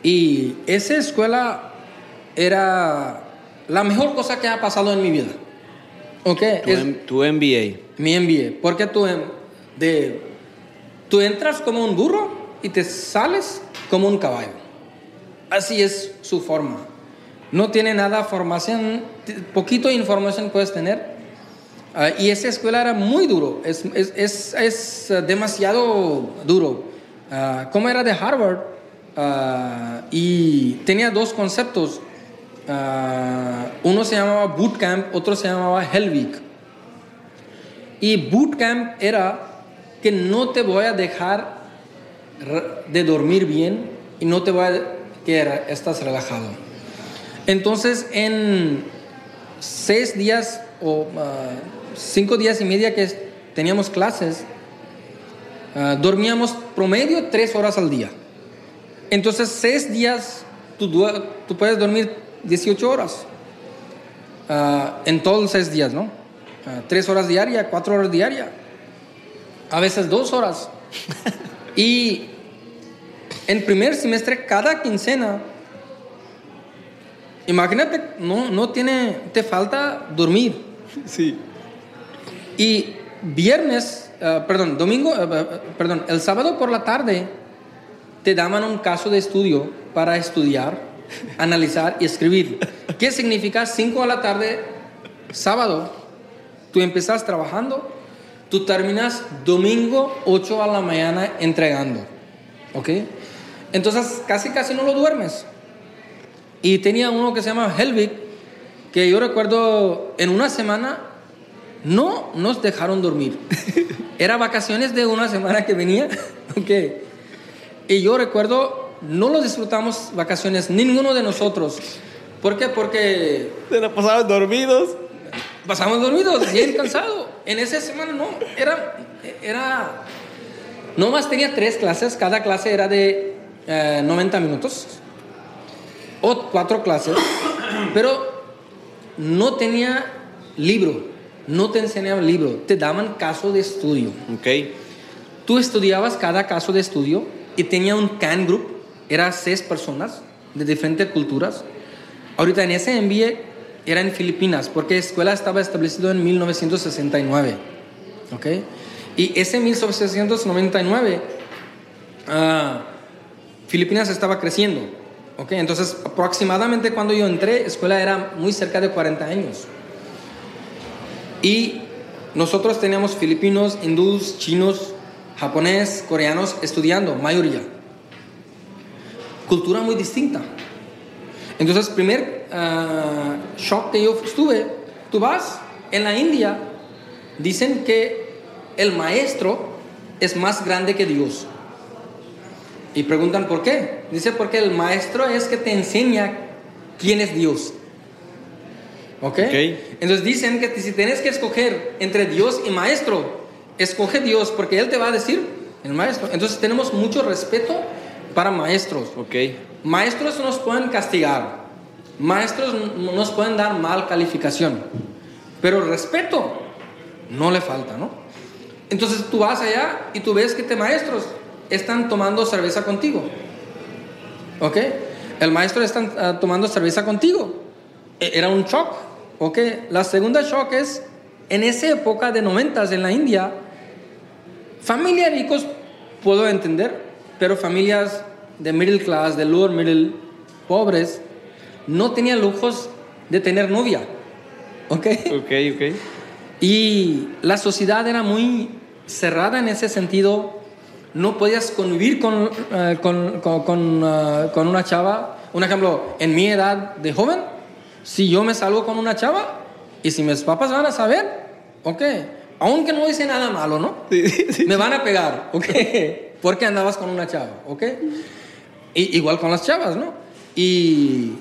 y esa escuela era la mejor cosa que ha pasado en mi vida. ¿Ok? Tu, Es- tu MBA. mi MBA. Porque em- de, tú entras como un burro y te sales como un caballo. Así es su forma. No tiene nada formación, poquito información puedes tener. Ah, y esa escuela era muy duro, es, es, es, eh, demasiado duro. Ah, como era de Harvard, ah, y tenía dos conceptos. Ah, uno se llamaba Bootcamp, otro se llamaba Helvig. Y bootcamp era que no te voy a dejar de dormir bien y no te voy a que estás relajado. Entonces, en seis días o ah, cinco días y media que teníamos clases, ah, dormíamos promedio tres horas al día. Entonces, seis días tú, puedes dormir 18 horas ah, en todos los seis días, ¿no? Tres horas diarias, cuatro horas diarias, a veces dos horas. y en primer semestre, cada quincena, imagínate, no, no tiene, te falta dormir. Sí. Y viernes, ah, perdón, domingo, ah, ah, perdón, el sábado por la tarde te daban un caso de estudio para estudiar, analizar y escribir. ¿Qué significa 5 a la tarde, sábado? Tú empiezas trabajando, tú terminas domingo 8 a la mañana entregando. ¿Ok? Entonces casi casi no lo duermes. Y tenía uno que se llama Helvig, que yo recuerdo en una semana no nos dejaron dormir. Era vacaciones de una semana que venía. ok. Y yo recuerdo, no lo disfrutamos vacaciones, ninguno de nosotros. ¿Por qué? Porque Se la pasaban dormidos. Pasamos dormidos, bien cansados. En esa semana no, era, era, no más tenía tres clases, cada clase era de eh, 90 minutos, o cuatro clases, pero no tenía libro, no te enseñaban libro, te daban caso de estudio. Ok. Tú estudiabas cada caso de estudio y tenía un CAN group, era seis personas de diferentes culturas. Ahorita en ese MBA era en Filipinas, porque la escuela estaba establecida en 1969. ¿Ok? Y ese 1999, ah, Filipinas estaba creciendo. ¿Ok? Entonces, aproximadamente cuando yo entré, escuela era muy cerca de 40 años. Y nosotros teníamos filipinos, hindús, chinos, japonés, coreanos estudiando, mayoría. Cultura muy distinta. Entonces, primer ah, shock que yo estuve, tú vas en la India, dicen que el maestro es más grande que Dios. Y preguntan por qué. Dice porque el maestro es que te enseña quién es Dios. ¿Ok? Ok. Entonces dicen que si tienes que escoger entre Dios y maestro, escoge Dios porque Él te va a decir el maestro. Entonces tenemos mucho respeto para maestros. Ok. Maestros nos pueden castigar, maestros nos pueden dar mal calificación, pero respeto no le falta, ¿no? Entonces tú vas allá y tú ves que te maestros están tomando cerveza contigo, ¿ok? El maestro está ah, tomando cerveza contigo. E- Era un shock, ¿ok? La segunda shock es, en esa época de noventas en la India, familias ricos puedo entender, pero familias de middle class, de lower middle, pobres, no tenían lujos de tener novia. ¿Ok? Ok, ok. Y la sociedad era muy cerrada en ese sentido. No podías convivir con, eh, con, con, con, eh, con una chava. Un ejemplo, en mi edad de joven, si yo me salgo con una chava y si mis papás van a saber, ok, aunque no hice nada malo, ¿no? Me van a pegar, ok, porque andabas con una chava, ok. Y, igual con las chavas, ¿no? Y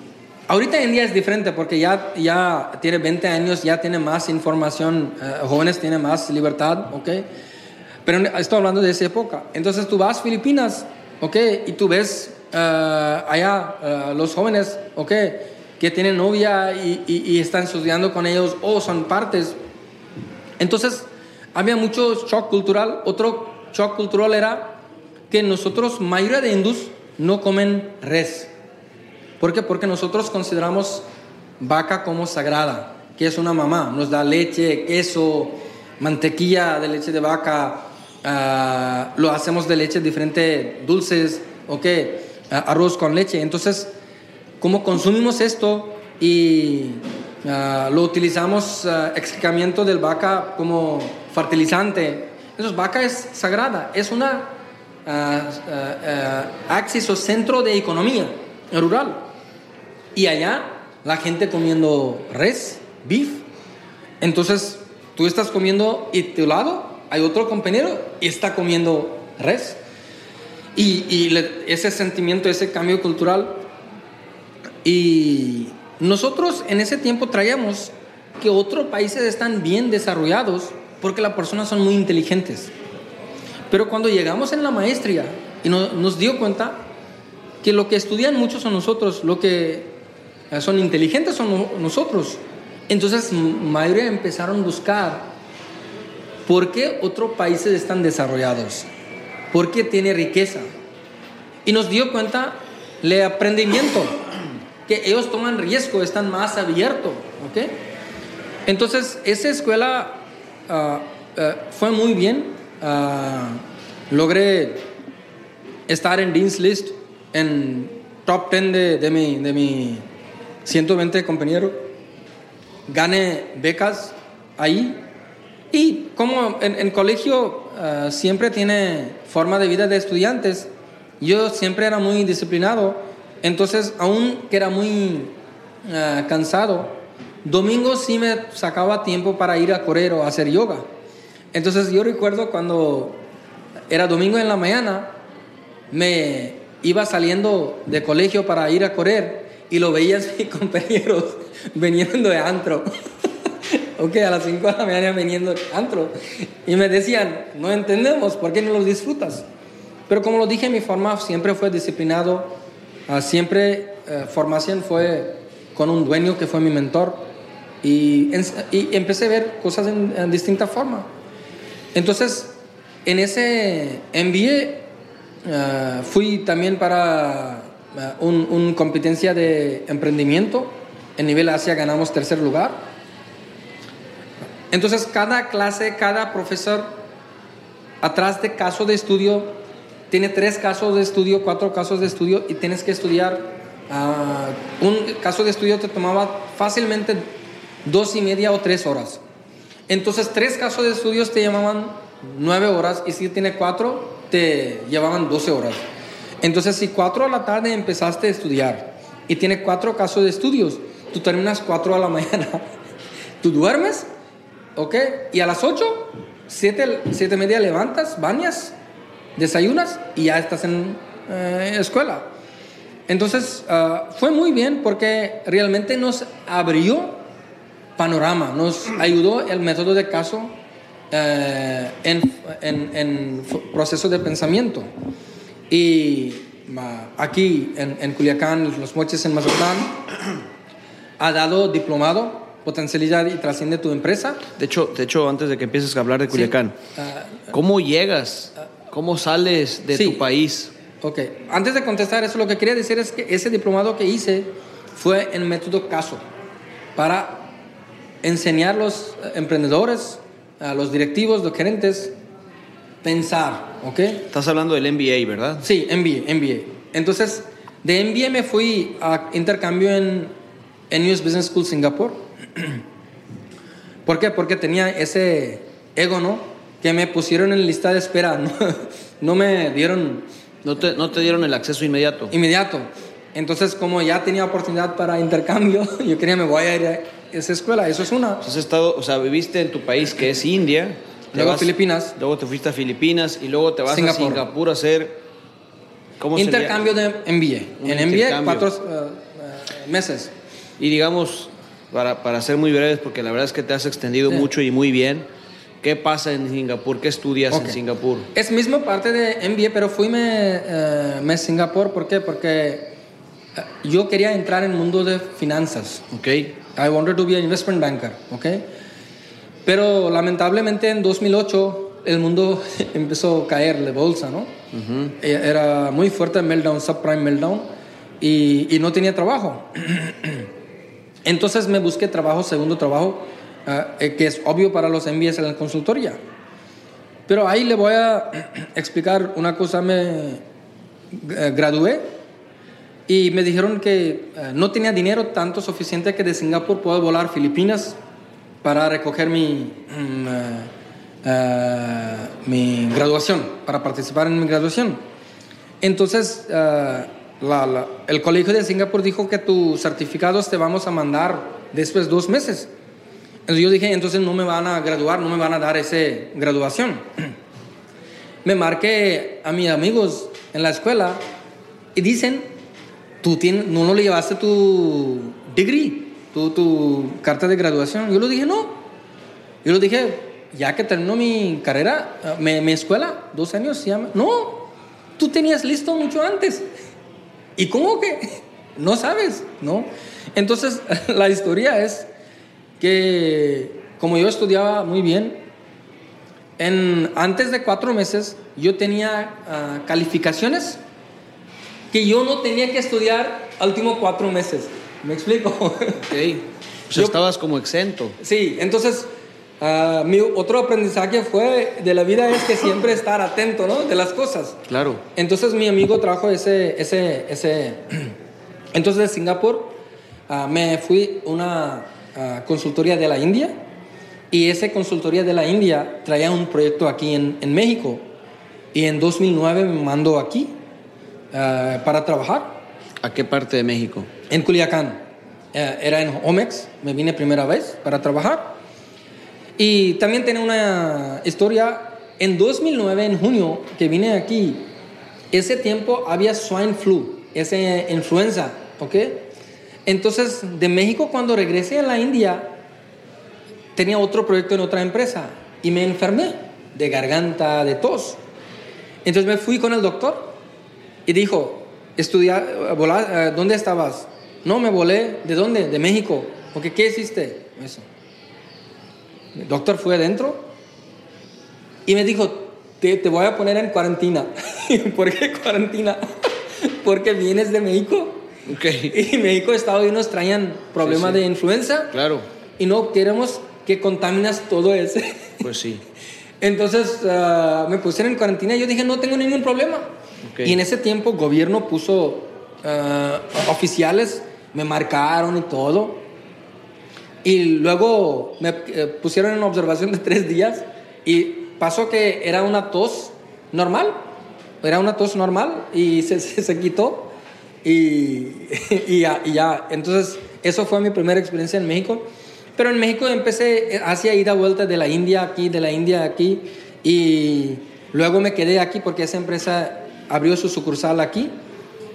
ahorita en día es diferente porque ya, ya tiene 20 años, ya tiene más información, eh, jóvenes tienen más libertad, ok. Pero estoy hablando de esa época. Entonces tú vas a Filipinas, ok, y tú ves eh, allá eh, los jóvenes, ok, que tienen novia y, y- y están estudiando con ellos o son partes. Entonces había mucho shock cultural. Otro shock cultural era que nosotros, mayoría de hindús, no comen res. ¿Por qué? Porque nosotros consideramos vaca como sagrada, que es una mamá. Nos da leche, queso, mantequilla de leche de vaca, ah, lo hacemos de leche diferente, dulces, ok, ah, arroz con leche. Entonces, como consumimos esto y ah, lo utilizamos, excremento del vaca como fertilizante, entonces vaca es sagrada, es una ah, ah, ah, axis o centro de economía rural. Y allá la gente comiendo res, beef. Entonces tú estás comiendo y tu lado hay otro compañero y está comiendo res. Y, y le- ese sentimiento, ese cambio cultural. Y nosotros en ese tiempo traíamos que otros países están bien desarrollados porque las personas son muy inteligentes. Pero cuando llegamos en la maestría y no- nos dio cuenta que lo que estudian muchos son nosotros, lo que son inteligentes son no- nosotros. Entonces, mayoría empezaron a buscar por qué otros países están desarrollados, por qué tiene riqueza. Y nos dio cuenta el aprendimiento, que ellos toman riesgo, están más abiertos, ¿ok? Entonces, esa escuela ah, ah, fue muy bien. Ah, logré estar en Dean's List, en top 10 de, de mi, de mi 120 compañeros. Gané becas ahí. Y como en, en colegio ah, siempre tiene forma de vida de estudiantes, yo siempre era muy disciplinado. Entonces, aún que era muy ah, cansado, domingo sí me sacaba tiempo para ir a correr o hacer yoga. Entonces, yo recuerdo cuando era domingo en la mañana, me iba saliendo de colegio para ir a correr y lo veía a mis compañeros viniendo de antro. ok, a las 5 de la mañana viniendo de antro. Y me decían, no entendemos, ¿por qué no los disfrutas? Pero como lo dije, mi forma siempre fue disciplinado, ah, siempre eh, formación fue con un dueño que fue mi mentor y, y empecé a ver cosas en, en distinta forma. Entonces, en ese MBA ah, fui también para ah, un, competencia de emprendimiento. En nivel Asia ganamos tercer lugar. Entonces, cada clase, cada profesor, atrás de caso de estudio, tiene tres casos de estudio, cuatro casos de estudio y tienes que estudiar. ah, un caso de estudio te tomaba fácilmente dos y media o tres horas. Entonces, tres casos de estudios te llamaban nueve horas y si tiene cuatro, te llevaban 12 horas. Entonces, si cuatro a la tarde empezaste a estudiar y tiene cuatro casos de estudios, tú terminas cuatro a la mañana. Tú duermes, ¿ok? Y a las ocho, siete, siete media levantas, bañas, desayunas y ya estás en eh, escuela. Entonces, ah, fue muy bien porque realmente nos abrió panorama, nos ayudó el método de caso eh, en, en, en proceso de pensamiento. Y aquí en, en Culiacán, Los Moches, en Mazatlán, ha dado diplomado, potencialidad y trasciende tu empresa. De hecho, de hecho, antes de que empieces a hablar de Culiacán, Ah, ¿cómo llegas? ¿Cómo sales de Sí. tu país? Ok, antes de contestar eso, lo que quería decir es que ese diplomado que hice fue en método caso, para enseñar a los emprendedores, a los directivos, los gerentes, pensar, ¿ok? Estás hablando del MBA, ¿verdad? Sí, MBA, MBA. Entonces, de MBA me fui a intercambio en, en US Business School Singapur. ¿Por qué? Porque tenía ese ego, ¿no? Que me pusieron en lista de espera, no, no me dieron No te, no te dieron el acceso inmediato. inmediato. Entonces, como ya tenía oportunidad para intercambio, yo quería me voy a ir esa escuela. Eso es una. Has estado, o sea, viviste en tu país que es India. Luego Filipinas. Luego te fuiste a Filipinas y luego te vas Singapur. a Singapur a hacer. ¿Cómo sería? Intercambio de MBA. Un En MBA, cuatro eh, eh, meses. Y digamos, para, para ser muy breves, porque la verdad es que te has extendido Sí. mucho y muy bien. ¿Qué pasa en Singapur? ¿Qué estudias en Singapur? Es mismo parte de MBA, pero fui me, eh, me Singapur. ¿Por qué? Porque eh, yo quería entrar en el mundo de finanzas. ¿Ok? I wanted to be an investment banker, ¿ok? Pero lamentablemente en 2008 el mundo empezó a caer de bolsa, ¿no? Eh, Era muy fuerte el meltdown, subprime meltdown, y, y no tenía trabajo. Entonces me busqué trabajo, segundo trabajo, ah, eh, que es obvio para los MBAs en la consultoría. Pero ahí le voy a explicar una cosa. Me eh, gradué y me dijeron que eh, no tenía dinero tanto suficiente que de Singapur puedo volar a Filipinas para recoger mi, eh, eh, mi graduación, para participar en mi graduación. Entonces, eh, la- la- el colegio de Singapur dijo que tus certificados te vamos a mandar después de dos meses. Entonces yo dije, entonces no me van a graduar, no me van a dar esa graduación. me marqué a mis amigos en la escuela y dicen, tú tienes, no, no le llevaste tu degree, tu, tu carta de graduación. Yo le dije, no. Yo le dije, ya que terminó mi carrera, eh, mi, mi escuela, dos años. No, tú tenías listo mucho antes. ¿Y cómo que? No sabes, ¿no? Entonces, la historia es que como yo estudiaba muy bien, en, antes de cuatro meses yo tenía ah, calificaciones que yo no tenía que estudiar últimos cuatro meses. ¿Me explico? Ok. Sea, Yo- estabas como exento. Sí, entonces ah, mi otro aprendizaje fue de la vida es que siempre estar atento, ¿no? De las cosas. Claro. Entonces mi amigo trajo ese, ese, ese. Entonces de Singapur ah, me fui a una ah, consultoría de la India y esa consultoría de la India traía un proyecto aquí en, en México y en 2009 me mandó aquí ah, para trabajar ¿A qué parte de México? en Culiacán. Eh, era en Omex, me vine primera vez para trabajar. Y también tenía una historia, en 2009, en junio, que vine aquí, ese tiempo había swine flu, esa influenza, ¿ok? Entonces, de México cuando regresé a la India, tenía otro proyecto en otra empresa y me enfermé de garganta, de tos. Entonces me fui con el doctor y dijo, estudiar, volar, eh, ¿dónde estabas? No, me volé. ¿De dónde? De México. Porque, ¿qué hiciste? Eso. El doctor fue adentro y me dijo, te, te voy a poner en cuarentena. ¿Por qué cuarentena? Porque vienes de México. Ok. Y México, Estados Unidos traían problemas Sí, sí. de influenza Claro. y no queremos que contaminas todo eso. Pues sí. Entonces ah, me pusieron en cuarentena y yo dije, no tengo ningún problema. Ok. Y en ese tiempo gobierno puso ah, oficiales, me marcaron y todo. Y luego me eh, pusieron en observación de tres días y pasó que era una tos normal, era una tos normal y se, se, se quitó y, y, ya, y ya. Entonces eso fue mi primera experiencia en México. Pero en México empecé, hacía ida vuelta de la India aquí, de la India aquí y luego me quedé aquí porque esa empresa abrió su sucursal aquí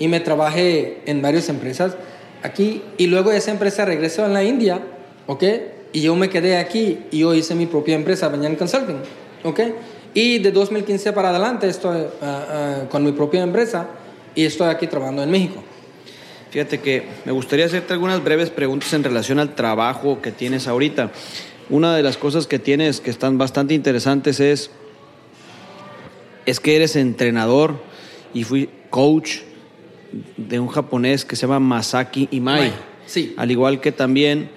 y me trabajé en varias empresas aquí y luego esa empresa regresó en la India, ¿ok? Y yo me quedé aquí y yo hice mi propia empresa, Banyan Consulting, ¿ok? Y de 2015 para adelante estoy ah, ah, con mi propia empresa y estoy aquí trabajando en México. Fíjate que me gustaría hacerte algunas breves preguntas en relación al trabajo que tienes ahorita. Una de las cosas que tienes que están bastante interesantes es, es que eres entrenador y fui coach de un japonés que se llama Masaki Imai. Sí. Al igual que también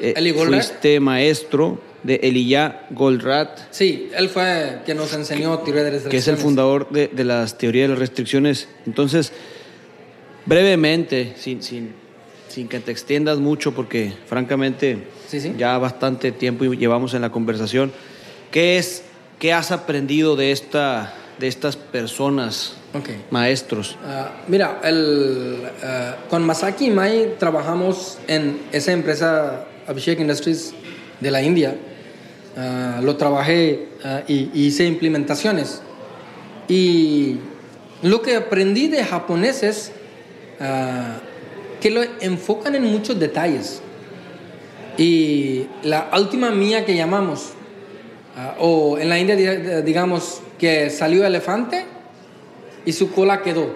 eh, fuiste maestro de Elijah Goldratt, Sí, él fue quien nos enseñó teoría de restricciones. que es el fundador de, de las teorías de las restricciones. Entonces, brevemente, sin, sin, sin que te extiendas mucho, porque francamente Sí, sí. ya bastante tiempo llevamos en la conversación. ¿Qué es, qué has aprendido de esta, de estas personas, Ok. maestros? Ah, mira, el, ah, con Masaki Mai trabajamos en esa empresa Abhishek Industries de la India. Ah, lo trabajé y, y hice implementaciones. Y lo que aprendí de japoneses que lo enfocan en muchos detalles. Y la última mía que llamamos, o en la India di- digamos que salió elefante y su cola quedó.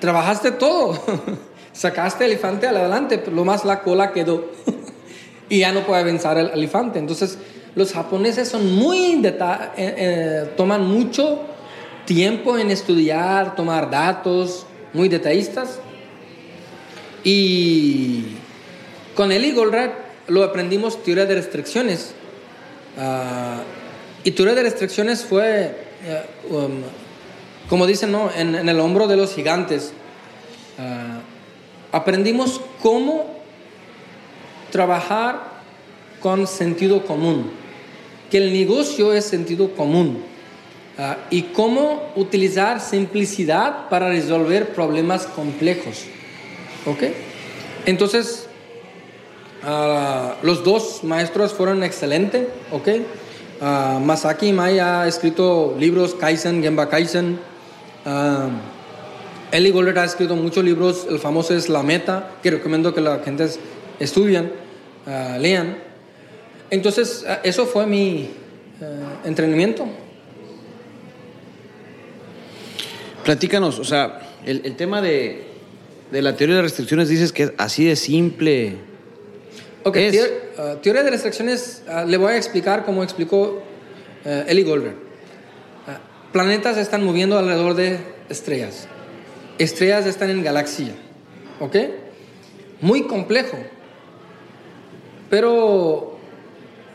Trabajaste todo, sacaste el elefante adelante, pero lo más la cola quedó. y ya no puede vencer el elefante. Entonces, los japoneses son muy eh, eh, toman mucho tiempo en estudiar, tomar datos, muy detallistas. Y con Eli Goldratt lo aprendimos teoría de restricciones. Ah, y teoría de restricciones fue, eh, um, como dicen, ¿no? en, el hombro de los gigantes. Ah, aprendimos cómo trabajar con sentido común, que el negocio es sentido común ah, y cómo utilizar simplicidad para resolver problemas complejos. ¿Ok? Entonces, ah, los dos maestros fueron excelentes. ¿Ok? Ah, Masaki Mai ha escrito libros Kaizen, Gemba Kaizen. Ah, Eli Golder ha escrito muchos libros, el famoso es La Meta, que recomiendo que la gente estudien, ah, lean. Entonces, ah, eso fue mi ah, entrenamiento. Platícanos, o sea, el, el tema de, de la teoría de restricciones dices que es así de simple. Ok, Es- ah, teoría de restricciones, le voy a explicar cómo explicó eh, Eli Goldberg. Planetas están moviendo alrededor de estrellas. Estrellas están en galaxia. ¿Ok? Muy complejo. Pero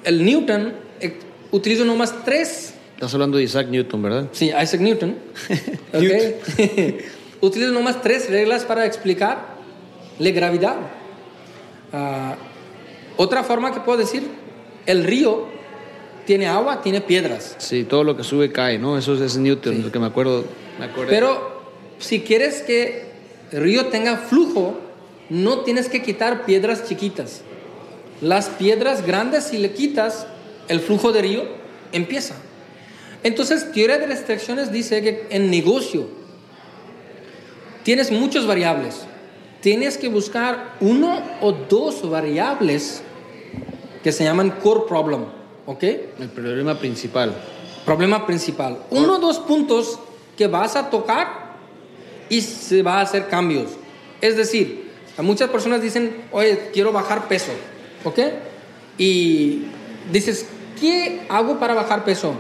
el Newton eh, utiliza nomás tres Estás hablando de Isaac Newton, ¿verdad? Sí, Isaac Newton. Utiliza nomás tres reglas para explicar la gravedad. Ah, otra forma que puedo decir, el río tiene agua, tiene piedras. Sí, todo lo que sube cae, ¿no? Eso es Newton, lo que me acuerdo. Me acuerdo. Pero si quieres que el río tenga flujo, no tienes que quitar piedras chiquitas. Las piedras grandes, si le quitas, el flujo de río empieza. Entonces, teoría de restricciones dice que en negocio tienes muchas variables. Tienes que buscar uno o dos variables que se llaman core problem, ¿ok? El problema principal. Problema principal. Uno o dos puntos que vas a tocar y se va a hacer cambios. Es decir, muchas personas dicen, oye, quiero bajar peso, ¿ok? Y dices, ¿qué hago para bajar peso?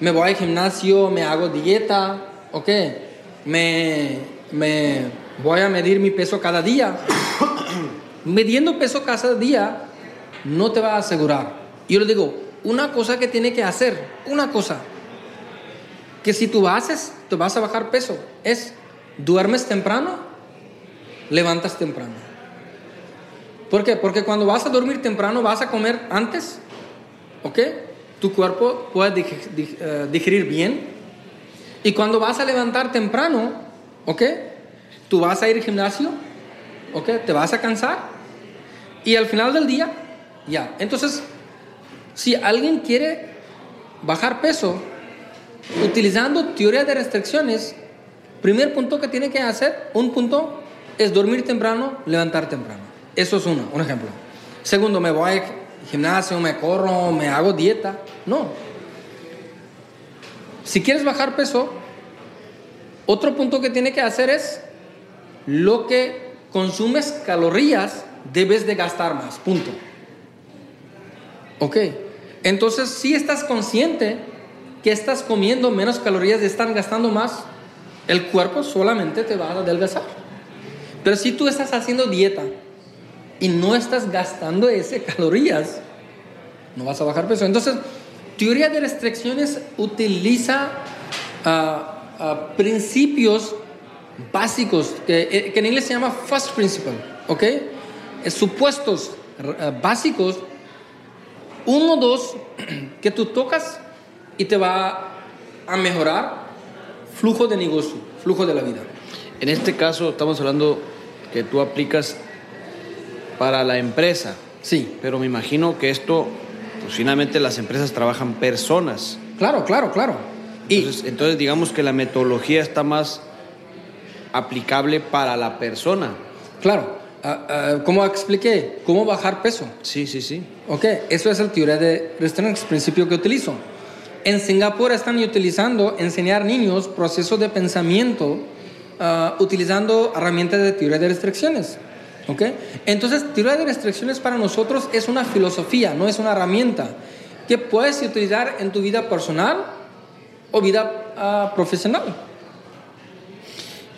Me voy al gimnasio, me hago dieta, ¿ok? Me, me voy a medir mi peso cada día. Midiendo peso cada día no te va a asegurar. Yo le digo, una cosa que tiene que hacer, una cosa, que si tú haces, te vas a bajar peso, es duermes temprano, levantas temprano. ¿Por qué? Porque cuando vas a dormir temprano vas a comer antes, ¿ok? Tu cuerpo puede eh, digerir bien. Y cuando vas a levantar temprano, ¿ok? Tú vas a ir al gimnasio, ¿ok? Te vas a cansar. Y al final del día, ya. Entonces, si alguien quiere bajar peso utilizando teoría de restricciones, primer punto que tiene que hacer, un punto es dormir temprano, levantar temprano. Eso es uno, un ejemplo. Segundo, me voy al gimnasio, me corro, me hago dieta. No. Si quieres bajar peso, otro punto que tiene que hacer es lo que consumes calorías debes de gastar más. Punto. Ok. Entonces, si estás consciente que estás comiendo menos calorías y están gastando más, el cuerpo solamente te va a adelgazar. Pero si tú estás haciendo dieta y no estás gastando esas calorías, no vas a bajar peso. Entonces, teoría de restricciones utiliza ah, ah, principios básicos, que, eh, que en inglés se llama first principle, ¿ok? Eh, Supuestos eh, básicos, uno, dos, que tú tocas y te va a mejorar flujo de negocio, flujo de la vida. En este caso estamos hablando que tú aplicas para la empresa, Sí, pero me imagino que esto, pues finalmente las empresas trabajan personas. claro, claro, claro. Y Entonces, entonces digamos que la metodología está más aplicable para la persona. claro, ah, ah, como expliqué, cómo bajar peso. Sí, sí, sí. Ok, eso es la teoría de restricciones, principio que utilizo. En Singapur están utilizando enseñar niños procesos de pensamiento ah, utilizando herramientas de teoría de restricciones. Ok, entonces teoría de restricciones para nosotros es una filosofía, no es una herramienta que puedes utilizar en tu vida personal o vida ah, profesional.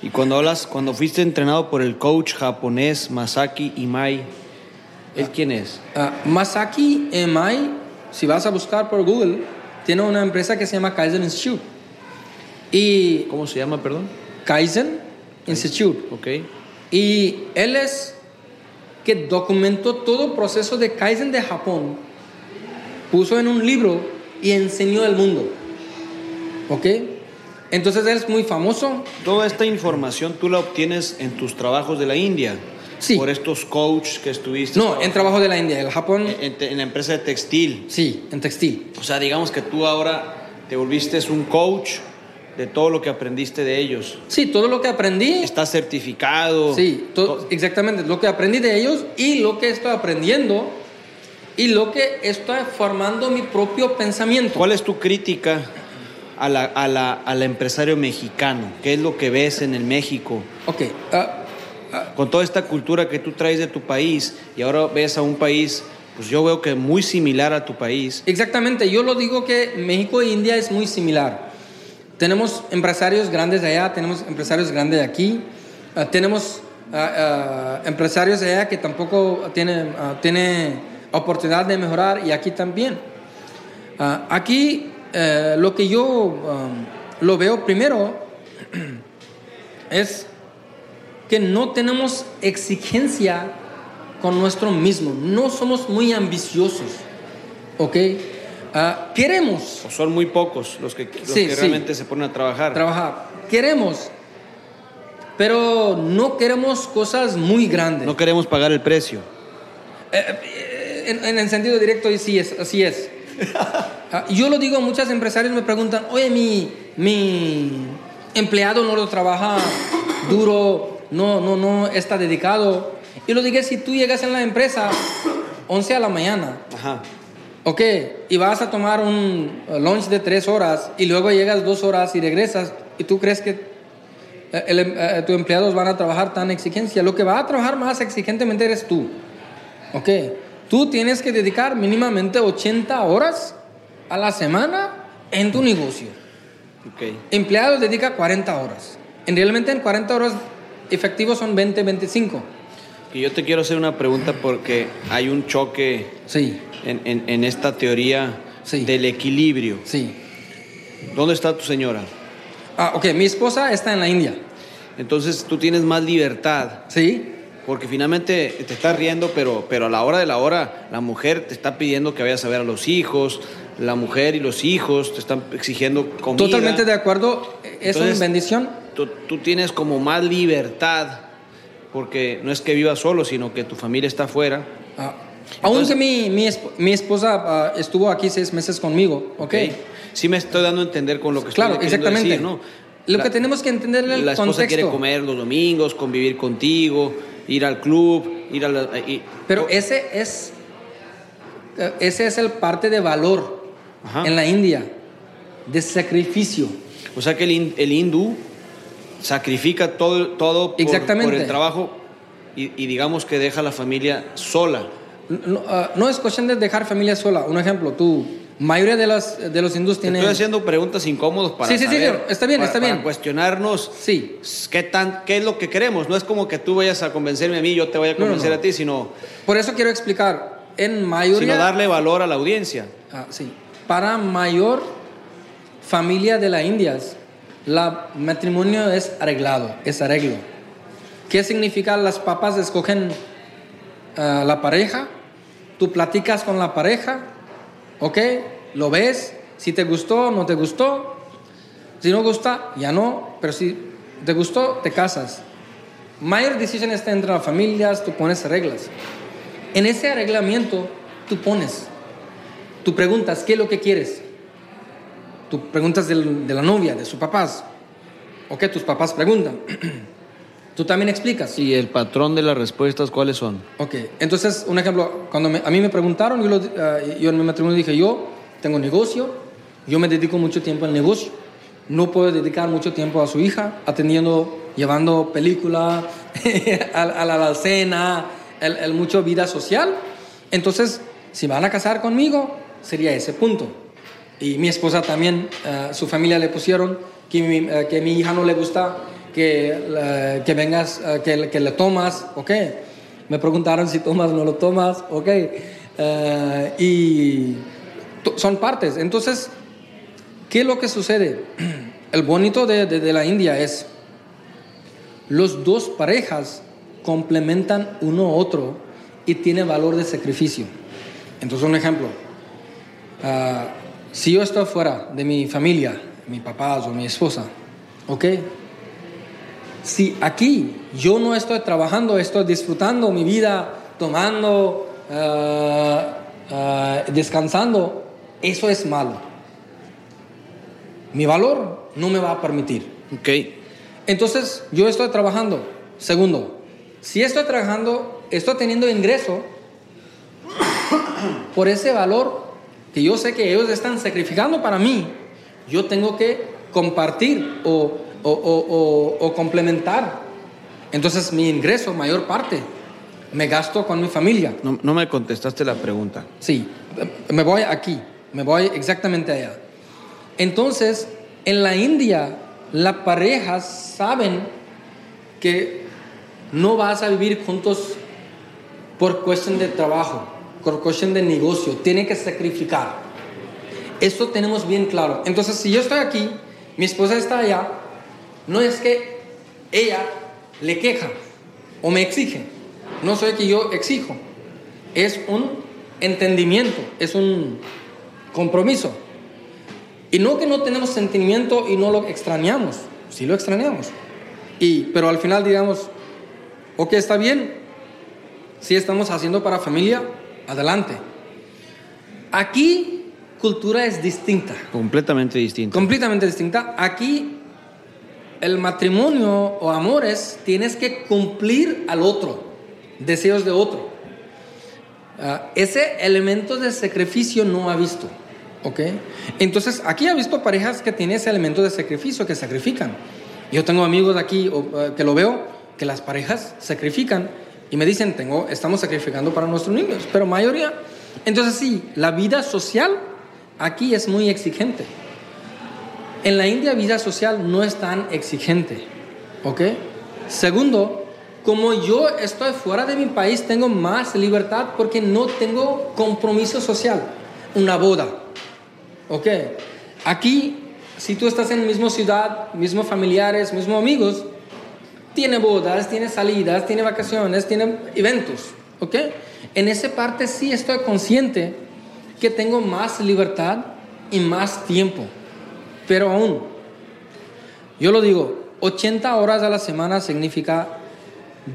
Y cuando hablas, cuando fuiste entrenado por el coach japonés Masaki Imai, ¿él quién es? Ah, Masaki Emai, si vas a buscar por Google, tiene una empresa que se llama Kaizen Institute. Y ¿Cómo se llama, perdón? Kaizen Institute. Ok. Y él es que documentó todo el proceso de Kaizen de Japón, puso en un libro y enseñó al mundo. ¿Ok? Entonces él es muy famoso. Toda esta información tú la obtienes en tus trabajos de la India. Sí. Por estos coaches que estuviste. No, en trabajo de la India. El Japón, en, en la empresa de textil. sí, en textil. O sea, digamos que tú ahora te volviste un coach de todo lo que aprendiste de ellos. Sí, todo lo que aprendí. Estás certificado. Sí, To- exactamente. Lo que aprendí de ellos y lo que estoy aprendiendo y lo que estoy formando mi propio pensamiento. ¿Cuál es tu crítica a la, a la- al empresario mexicano? ¿Qué es lo que ves en el México? Ok. ah, Con toda esta cultura que tú traes de tu país y ahora ves a un país, pues yo veo que muy similar a tu país. Exactamente, yo lo digo que México e India es muy similar. Tenemos empresarios grandes de allá, tenemos empresarios grandes de aquí, ah, tenemos ah, ah, empresarios de allá que tampoco tienen, ah, tiene oportunidad de mejorar y aquí también. Ah, aquí eh, lo que yo ah, lo veo primero es que no tenemos exigencia con nuestro mismo, no somos muy ambiciosos, ¿ok? Ah, queremos O son muy pocos los que, los Sí, que sí. realmente se ponen a trabajar. trabajar, queremos, pero no queremos cosas muy grandes. no queremos pagar el precio. Eh, en, en el sentido directo, sí es, así es. Ah, yo lo digo, muchos empresarios me preguntan, oye, mi, mi empleado no lo trabaja duro, no, no, no está dedicado. Y lo digo, si tú llegas en la empresa 11 a la mañana, Ajá. ok, y vas a tomar un lunch de 3 horas y luego llegas 2 horas y regresas, y tú crees que eh, el em- eh, tus empleados van a trabajar tan exigencia, lo que va a trabajar más exigentemente eres tú. Ok, tú tienes que dedicar mínimamente 80 horas a la semana en tu negocio. Ok. Empleados dedica 40 horas. En realmente en 40 horas efectivos son 20, 25. Y yo te quiero hacer una pregunta porque hay un choque Sí, en, en- en esta teoría Sí. del equilibrio. sí. ¿Dónde está tu señora? Ah, ok, mi esposa está en la India. Entonces tú tienes más libertad, Sí, porque finalmente te estás riendo, pero, pero a la hora de la hora la mujer te está pidiendo que vayas a ver a los hijos, la mujer y los hijos te están exigiendo comida. totalmente de acuerdo. Es Entonces- una bendición. Tú, tú tienes como más libertad, porque no es que vivas solo, sino que tu familia está afuera. Ah, aunque mi, mi, esp- mi esposa ah, estuvo aquí seis meses conmigo, ¿ok? Sí me estoy dando a entender con lo que Claro, estoy exactamente. decir, ¿no? Lo La- que tenemos que entender es el La esposa contexto. quiere comer los domingos, convivir contigo, ir al club, ir a la... y- Pero ese es, eh, ese es el parte de valor Ajá. en la India, de sacrificio. O sea que el, el hindú sacrifica todo, todo por, Exactamente. por el trabajo y, y digamos que deja a la familia sola. No, ah, no es cuestión de dejar familia sola. Un ejemplo, tú, mayoría de los, de los hindús tienen... Estoy haciendo preguntas incómodas para Sí, sí, sí, saber, está bien, para- está para bien. cuestionarnos Sí, qué, tan, qué es lo que queremos. No es como que tú vayas a convencerme a mí y yo te voy a No, no, convencer no. a ti, sino, por eso quiero explicar. En mayoría... sino darle valor a la audiencia. Ah, sí. Para mayor familia de la India, la matrimonio es arreglado, es arreglo. ¿Qué significa las papas escogen ah, la pareja? Tú platicas con la pareja, ¿ok? Lo ves, si te gustó, no te gustó. Si no gusta, ya no, pero si te gustó, te casas. Mayor decisión está entre las familias, tú pones reglas. En ese arreglamiento, tú pones, tú preguntas, ¿qué es lo que quieres? Tú preguntas del- de la novia, de sus papás. Ok, tus papás preguntan. tú también explicas. ¿Y el patrón de las respuestas cuáles son? Ok, entonces, un ejemplo, cuando me- a mí me preguntaron, yo, lo- ah, yo en mi matrimonio dije, yo tengo negocio, yo me dedico mucho tiempo al negocio, no puedo dedicar mucho tiempo a su hija, atendiendo, llevando película, a, a la alacena, el, el mucho vida social. Entonces, si van a casar conmigo, sería ese punto. Y mi esposa también, ah, su familia le pusieron que mi, ah, que mi hija no le gusta que, que vengas, ah, que, que le tomas, ok. Me preguntaron si tomas o no lo tomas, ok. Y son partes. Entonces, ¿qué es lo que sucede? El bonito de, de- de la India es, los dos parejas complementan uno a otro y tiene valor de sacrificio. Entonces, un ejemplo. Ah, si yo estoy fuera de mi familia, mi papá o mi esposa, ¿ok? Si aquí yo no estoy trabajando, estoy disfrutando mi vida, tomando, ah, ah, descansando, eso es malo. Mi valor no me va a permitir. Ok. Entonces, yo estoy trabajando. Segundo, si estoy trabajando, estoy teniendo ingreso por ese valor que yo sé que ellos están sacrificando para mí, yo tengo que compartir o, o- o- o- complementar. Entonces, mi ingreso, mayor parte, me gasto con mi familia. No, no me contestaste la pregunta. Sí, me voy aquí, me voy exactamente allá. Entonces, en la India, las parejas saben que no vas a vivir juntos por cuestión de trabajo, por cuestión de negocio, tienen que sacrificar. Esto tenemos bien claro. Entonces, si yo estoy aquí, mi esposa está allá, no es que ella le queja o me exige, no soy que yo exijo, es un entendimiento, es un compromiso. Y no que no tenemos sentimiento y no lo extrañamos, sí lo extrañamos. Y, pero al final digamos, ok, está bien, si estamos haciendo para familia, adelante. Aquí cultura es distinta, Completamente distinto. completamente distinta. Aquí el matrimonio o amores tienes que cumplir al otro, deseos de otro. Ah, ese elemento de sacrificio no ha visto, ¿ok? Entonces aquí ha visto parejas que tienen ese elemento de sacrificio, que sacrifican. Yo tengo amigos aquí eh, que lo veo, que las parejas sacrifican y me dicen, tengo, estamos sacrificando para nuestros niños, pero mayoría. Entonces sí, la vida social aquí es muy exigente. En la India vida social no es tan exigente, ¿ok? Segundo, como yo estoy fuera de mi país, tengo más libertad porque no tengo compromiso social, una boda, ¿ok? Aquí, si tú estás en la misma ciudad, mismos familiares, mismos amigos, tiene bodas, tiene salidas, tiene vacaciones, tiene eventos, ¿ok? En esa parte sí estoy consciente que tengo más libertad y más tiempo, pero aún, yo lo digo, 80 horas a la semana significa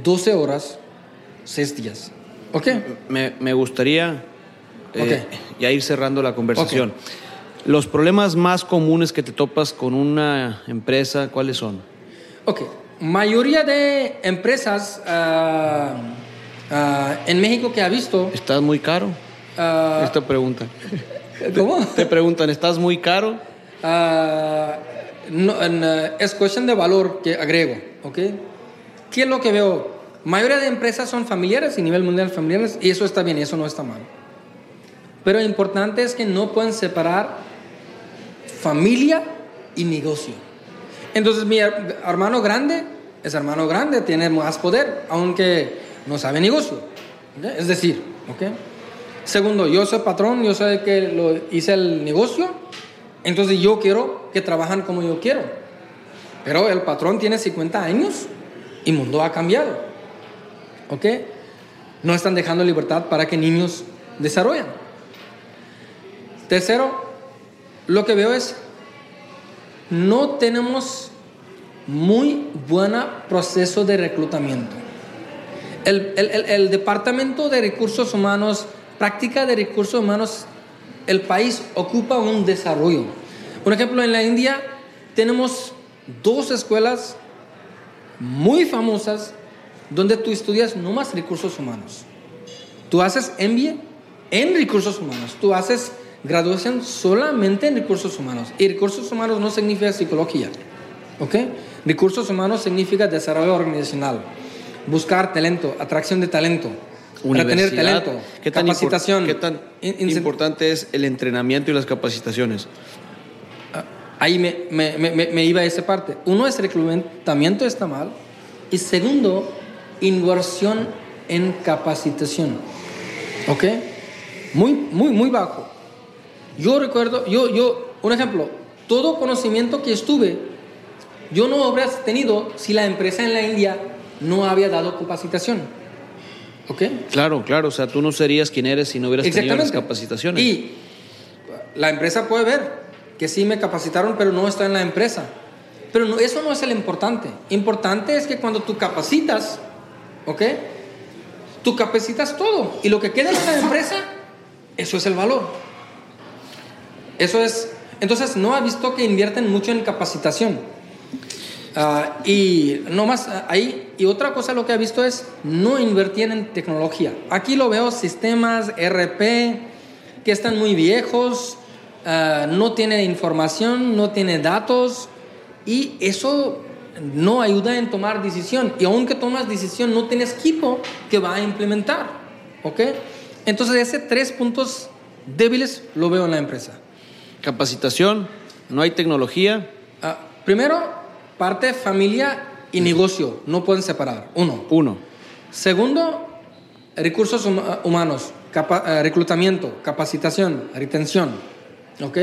12 horas, 6 días, ¿ok? Me, me gustaría eh, Ok. ya ir cerrando la conversación. Los problemas más comunes que te topas con una empresa, ¿cuáles son? Ok, mayoría de empresas ah, ah, en México que ha visto, ¿Estás muy caro? ah, Esta pregunta. ¿cómo? Te preguntan, ¿estás muy caro? No, en, eh, es cuestión de valor que agrego, ¿ok? ¿Qué es lo que veo? Mayoría de empresas son familiares y a nivel mundial familiares y eso está bien y eso no está mal. Pero lo importante es que no pueden separar familia y negocio. Entonces mi her- hermano grande es hermano grande, tiene más poder, aunque no sabe negocio. Es decir, ¿ok? Segundo, yo soy patrón, yo el que lo hice el negocio, entonces yo quiero que trabajan como yo quiero. Pero el patrón tiene 50 años y mundo ha cambiado. ¿Ok? No están dejando libertad para que niños desarrollen. Tercero, lo que veo es, no tenemos muy buen proceso de reclutamiento. El, el, el, Departamento de Recursos Humanos, práctica de recursos humanos, el país ocupa un desarrollo. Por ejemplo, en la India tenemos dos escuelas muy famosas donde tú estudias no más recursos humanos. Tú haces MBA en recursos humanos. Tú haces graduación solamente en recursos humanos. Y recursos humanos no significa psicología. ¿Ok? Recursos humanos significa desarrollo organizacional, buscar talento, atracción de talento, retener talento, ¿Qué tan capacitación. ¿Qué tan importante es el entrenamiento y las capacitaciones? Ahí me, me, me, me, iba a esa parte. Uno es reclutamiento, está mal. Y segundo, inversión en capacitación. ¿Ok? Muy, muy, muy bajo. Yo recuerdo, yo, yo, un ejemplo, todo conocimiento que estuve, yo no habría tenido si la empresa en la India no había dado capacitación. ¿Ok? Claro, claro, o sea, tú no serías quien eres si no hubieras tenido las capacitaciones. Y la empresa puede ver que sí me capacitaron, pero no está en la empresa. Pero no, eso no es el importante. Importante es que cuando tú capacitas, ¿ok? Tú capacitas todo. Y lo que queda en la empresa, eso es el valor. Eso es. Entonces, no ha visto que invierten mucho en capacitación. Uh, y no más ahí. Y otra cosa lo que ha visto es no invertir en tecnología. Aquí lo veo sistemas RP que están muy viejos, uh, no tiene información, no tiene datos y eso no ayuda en tomar decisión. Y aunque tomas decisión, no tienes equipo que va a implementar. ¿Ok? Entonces, ese tres puntos débiles lo veo en la empresa. Capacitación, no hay tecnología. Uh, primero, parte familia y negocio, no pueden separar. Uno. Uno. Segundo, recursos hum humanos, capa uh, reclutamiento, capacitación, retención. ¿Ok?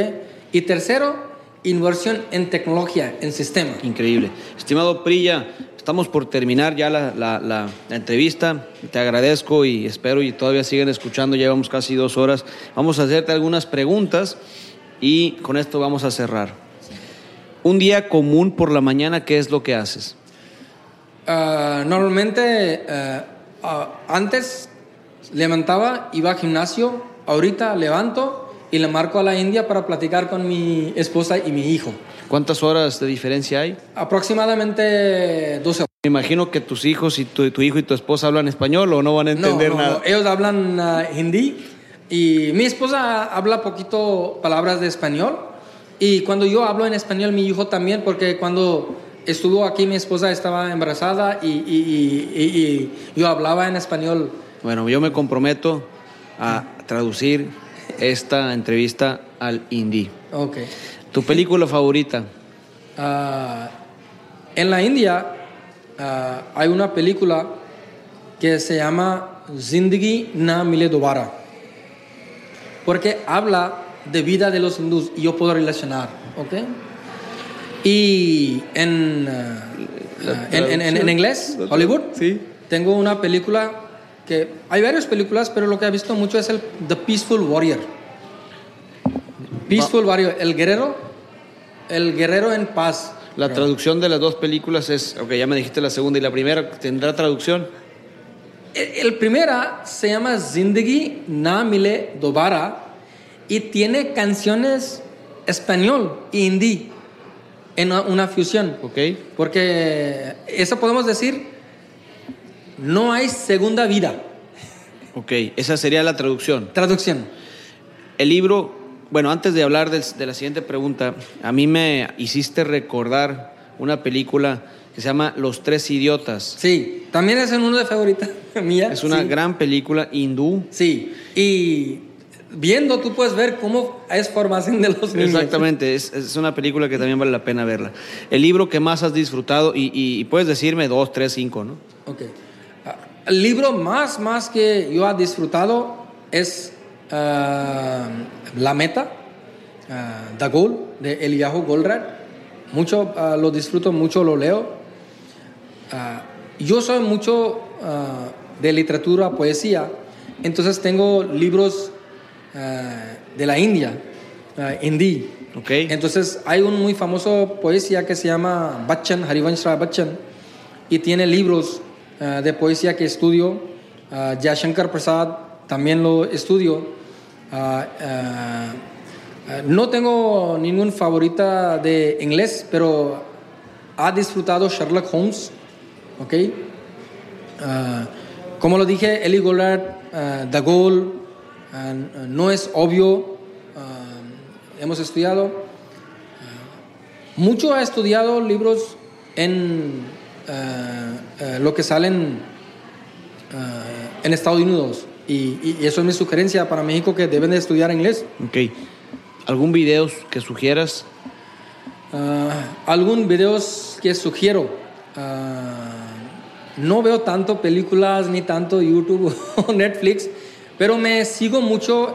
Y tercero, inversión en tecnología, en sistema. Increíble. Estimado Prilla, estamos por terminar ya la, la, la, la, entrevista. Te agradezco y espero y todavía siguen escuchando. Llevamos casi dos horas. Vamos a hacerte algunas preguntas y con esto vamos a cerrar. Un día común por la mañana, ¿qué es lo que haces? Uh, normalmente, uh, uh, antes levantaba, iba al gimnasio, ahorita levanto y le marco a la India para platicar con mi esposa y mi hijo. ¿Cuántas horas de diferencia hay? Aproximadamente 12 horas. Me imagino que tus hijos y tu, tu hijo y tu esposa hablan español o no van a entender no, no, nada. No, ellos hablan hindi y mi esposa habla poquito palabras de español y cuando yo hablo en español mi hijo también porque cuando estuvo aquí mi esposa estaba embarazada y, y, y, y yo hablaba en español. Bueno, yo me comprometo a traducir esta entrevista al hindi. Ok. ¿Tu película favorita? Uh, en la India uh, hay una película que se llama Zindagi Na Mile Dobara. Porque habla de vida de los hindús y yo puedo relacionar. ¿Ok? Y en, uh, en, en, en, inglés, Hollywood, sí. tengo una película que hay varias películas, pero lo que he visto mucho es el The Peaceful Warrior. Peaceful Va. Warrior, el guerrero, el guerrero en paz. La traducción de las dos películas es, ok, ya me dijiste la segunda y la primera, ¿tendrá traducción? El, primera se llama Zindagi Na Mile Dobara y tiene canciones español e hindi en una, fusión. Ok. Porque eso podemos decir no hay segunda vida. Ok, esa sería la traducción. Traducción. El libro, bueno, antes de hablar de, de, la siguiente pregunta, a mí me hiciste recordar una película que se llama Los Tres Idiotas. Sí, también es uno de favoritas mía. Es una sí. gran película hindú. Sí, y viendo tú puedes ver cómo es formación de los niños. Exactamente, es, es, una película que también vale la pena verla. El libro que más has disfrutado, y, y, y puedes decirme dos, tres, cinco, ¿no? Ok. El libro más, más que yo he disfrutado es uh, La Meta, uh, The Goal, de Eliyahu Goldratt. mucho ah, lo disfruto, mucho lo leo. Ah, yo soy mucho ah, de literatura, poesía, entonces tengo libros ah, de la India, ah, hindi. Ok. Entonces hay un muy famoso poesía que se llama Bachchan, Harivansh Rai Bachchan, y tiene libros ah, de poesía que estudio. Uh, Shankar Prasad también lo estudio. No tengo ningún favorita de inglés, pero ha disfrutado Sherlock Holmes, ¿ok? Como lo dije, Eli Gollard, ah, The Goal, no es obvio, ah, hemos estudiado. Ah, mucho ha estudiado libros en ah, lo que salen en Estados Unidos. Y, y eso es mi sugerencia para México que deben de estudiar inglés. Ok. ¿Algún video que sugieras? Ah, algún videos que sugiero. No veo tanto películas ni tanto YouTube o Netflix, pero me sigo mucho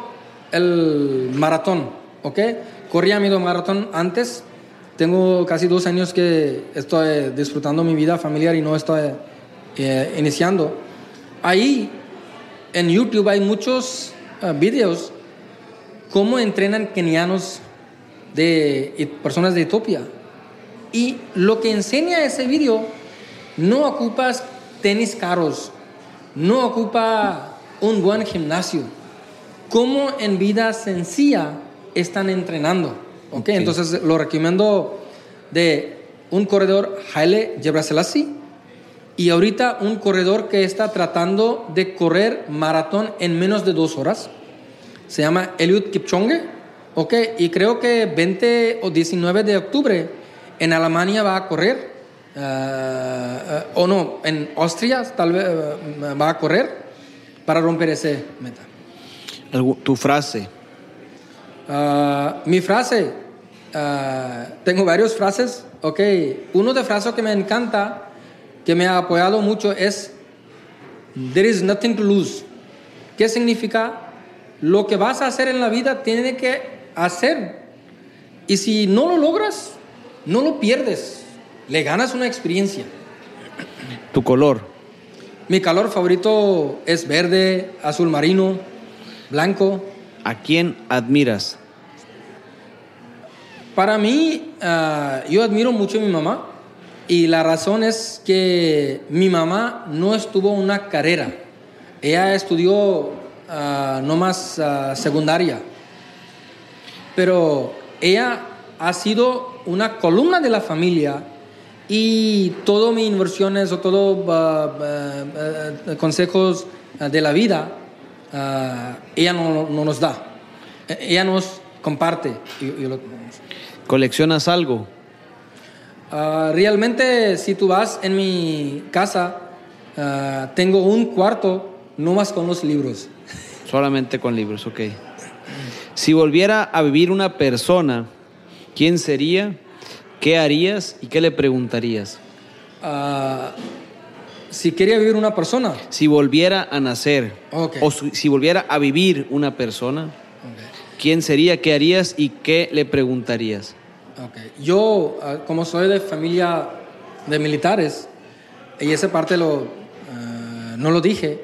el maratón, ¿ok? Corría mi maratón antes. Tengo casi dos años que estoy disfrutando mi vida familiar y no estoy eh, iniciando. Ahí en YouTube hay muchos ah, videos cómo entrenan kenianos de personas de Etiopía. Y lo que enseña ese video, no ocupas tenis caros, no ocupa un buen gimnasio. Cómo en vida sencilla están entrenando. ¿ok? Ok. Entonces lo recomiendo de un corredor Haile Gebrselassie y ahorita un corredor que está tratando de correr maratón en menos de dos horas. Se llama Eliud Kipchoge. Ok, y creo que 20 o 19 de octubre en Alemania va a correr. Ah, ah, o no, en Austria tal vez ah, va a correr para romper ese meta. Tu frase. Mi frase, tengo varias frases, ok. Uno de frases que me encanta, que me ha apoyado mucho es, there is nothing to lose. ¿Qué significa? Lo que vas a hacer en la vida tiene que hacer. Y si no lo logras, no lo pierdes. Le ganas una experiencia. Tu color. Mi color favorito es verde, azul marino, blanco. ¿A quién admiras? Para mí, ah, yo admiro mucho a mi mamá y la razón es que mi mamá no estuvo una carrera. Ella estudió ah, no más ah, secundaria, pero ella ha sido una columna de la familia y todas mis inversiones o todos consejos ah, de la vida, ah, ella no, no nos da. Eh, Ella nos comparte. y- y lo- ¿Coleccionas algo? Ah, realmente, si tú vas en mi casa, ah, tengo un cuarto no más con los libros. Solamente con libros, ok. Si volviera a vivir una persona, ¿quién sería? ¿Qué harías y qué le preguntarías? Ah, si quería vivir una persona, Si volviera a nacer Ok. o si volviera a vivir una persona, ¿quién sería? ¿Qué harías y qué le preguntarías? ok. yo, ah, como soy de familia de militares, y esa parte lo, ah, no lo dije,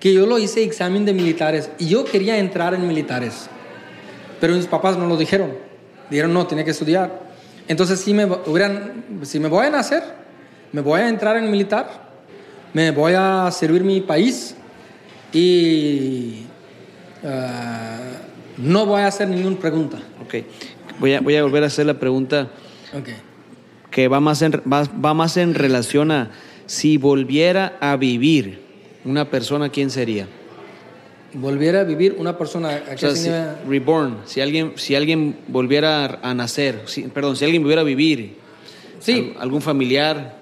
que yo lo hice examen de militares y yo quería entrar en militares, pero mis papás no lo dijeron. Dijeron, no, tiene que estudiar. Entonces, si me, hubieran, si me voy a nacer, me voy a entrar en militar, me voy a servir mi país y ah, no voy a hacer ninguna pregunta. Ok. Voy a, voy a volver a hacer la pregunta que va más, en, va, va más en relación a si volviera a vivir una persona, ¿quién sería? Volviera a vivir una persona. ¿a O qué sea, si- reborn, si alguien, si alguien volviera a nacer, si- perdón, si alguien volviera a vivir, Sí, al- algún familiar,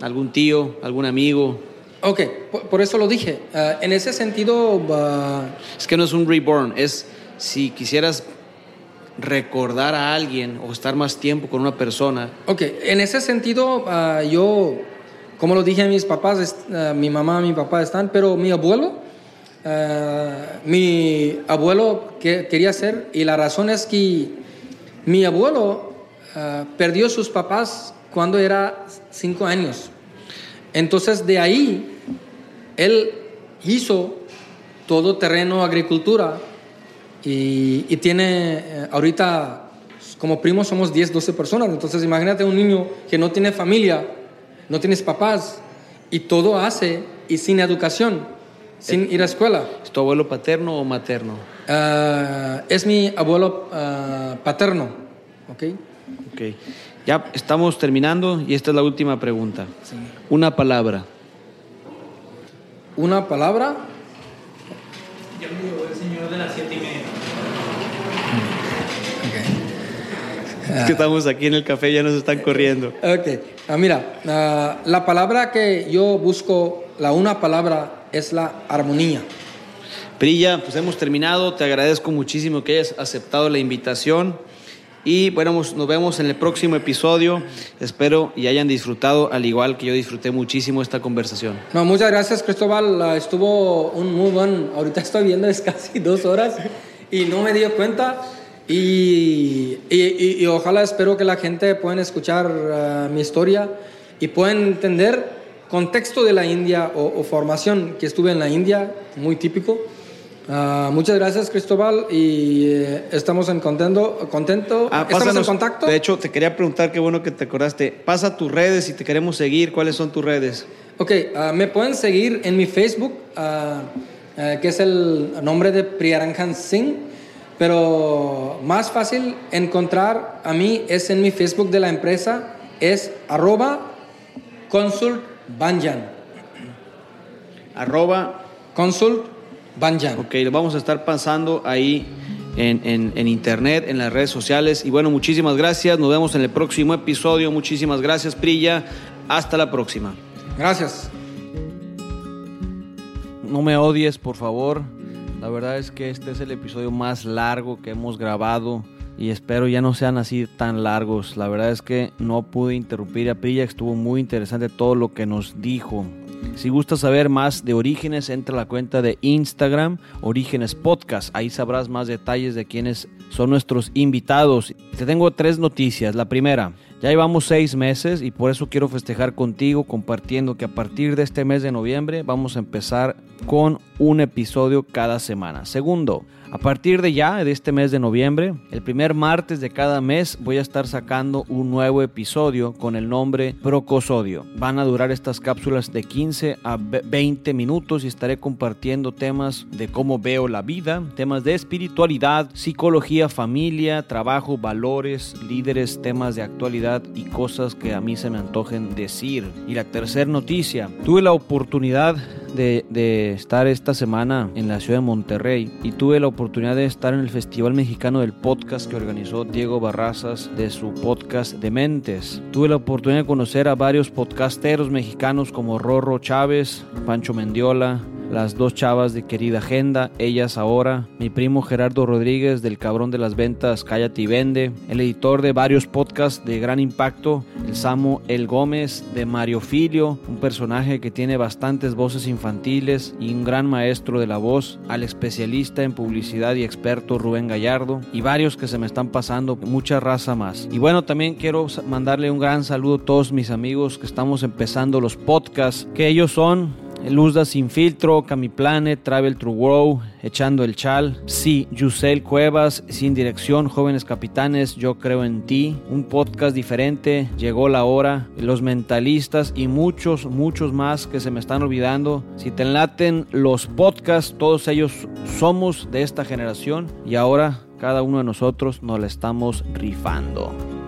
algún tío, algún amigo, ok, por, por eso lo dije. Ah, en ese sentido, ah, es que no es un reborn, es si quisieras recordar a alguien o estar más tiempo con una persona, ok, en ese sentido, ah, yo, como lo dije a mis papás, ah, mi mamá, mi papá están, pero mi abuelo, ah, mi abuelo que, quería ser, y la razón es que mi abuelo ah, perdió sus papás cuando era cinco años. Entonces de ahí él hizo todo terreno agricultura y, y tiene eh, ahorita como primos somos 10, 12 personas. Entonces imagínate un niño que no tiene familia, no tienes papás y todo hace y sin educación, sin ir a escuela. ¿Es tu abuelo paterno o materno? Ah, es mi abuelo ah, paterno, ¿ok? Ok. Ya estamos terminando y esta es la última pregunta. Sí. Una palabra. Una palabra, Yo digo el señor de las siete y media. Es que estamos aquí en el café, ya nos están corriendo. Ok, ah, mira, la palabra que yo busco, la una palabra es la armonía. Prilla, pues hemos terminado. Te agradezco muchísimo que hayas aceptado la invitación. Y bueno, nos nos vemos en el próximo episodio. Espero y hayan disfrutado, al igual que yo disfruté muchísimo esta conversación. No, muchas gracias Cristóbal, estuvo un muy buen, ahorita estoy viendo es casi dos horas y no me di cuenta y, y, y- y ojalá espero que la gente pueda escuchar ah, mi historia y puedan entender contexto de la India o, o formación que estuve en la India, muy típico. Ah, muchas gracias Cristóbal y eh, estamos en contento, contento. Ah, estamos en contacto. De hecho, te quería preguntar, qué bueno que te acordaste. Pasa tus redes y te queremos seguir. ¿Cuáles son tus redes? Ok, ah, me pueden seguir en mi Facebook, ah, que es el nombre de Priyaranjan Singh, pero más fácil encontrar a mí es en mi Facebook de la empresa, es arroba consult banjan. Arroba. Consult banjan. Ok, lo vamos a estar pasando ahí en, en- en internet, en las redes sociales. Y bueno, muchísimas gracias. Nos vemos en el próximo episodio. Muchísimas gracias, Prilla. Hasta la próxima. Gracias. No me odies, por favor. La verdad es que este es el episodio más largo que hemos grabado y espero ya no sean así tan largos. La verdad es que no pude interrumpir a Prilla, estuvo muy interesante todo lo que nos dijo. Si gustas saber más de Orígenes, entra a la cuenta de Instagram, Orígenes Podcast. Ahí sabrás más detalles de quiénes son nuestros invitados. Te tengo tres noticias. La primera, ya llevamos seis meses y por eso quiero festejar contigo compartiendo que a partir de este mes de noviembre vamos a empezar con un episodio cada semana. Segundo, a partir de ya, de este mes de noviembre, el primer martes de cada mes voy a estar sacando un nuevo episodio con el nombre Procosodio. Van a durar estas cápsulas de 15 a ve- 20 minutos y estaré compartiendo temas de cómo veo la vida, temas de espiritualidad, psicología, familia, trabajo, valores, líderes, temas de actualidad y cosas que a mí se me antojen decir. Y la tercera noticia, tuve la oportunidad de, de estar esta semana en la ciudad de Monterrey y tuve la oportunidad de estar en el Festival Mexicano del Podcast que organizó Diego Barrazas de su podcast Dementes. Tuve la oportunidad de conocer a varios podcasteros mexicanos como Rorro Chávez, Pancho Mendiola, las dos chavas de querida agenda, ellas ahora, mi primo Gerardo Rodríguez del Cabrón de las Ventas, Cállate y Vende, el editor de varios podcasts de gran impacto, el Samo El Gómez de Mario Filio, un personaje que tiene bastantes voces infantiles y un gran maestro de la voz, al especialista en publicidad y experto Rubén Gallardo y varios que se me están pasando, mucha raza más. Y bueno, también quiero mandarle un gran saludo a todos mis amigos que estamos empezando los podcasts, que ellos son Luzda Sin Filtro, Camiplanet, Travel True World, Echando el Chal, Sí, Yusel Cuevas, Sin Dirección, Jóvenes Capitanes, Yo Creo en Ti, un podcast diferente, Llegó la Hora, Los Mentalistas y muchos, muchos más que se me están olvidando. Si te laten los podcasts, todos ellos somos de esta generación y ahora cada uno de nosotros nos la estamos rifando.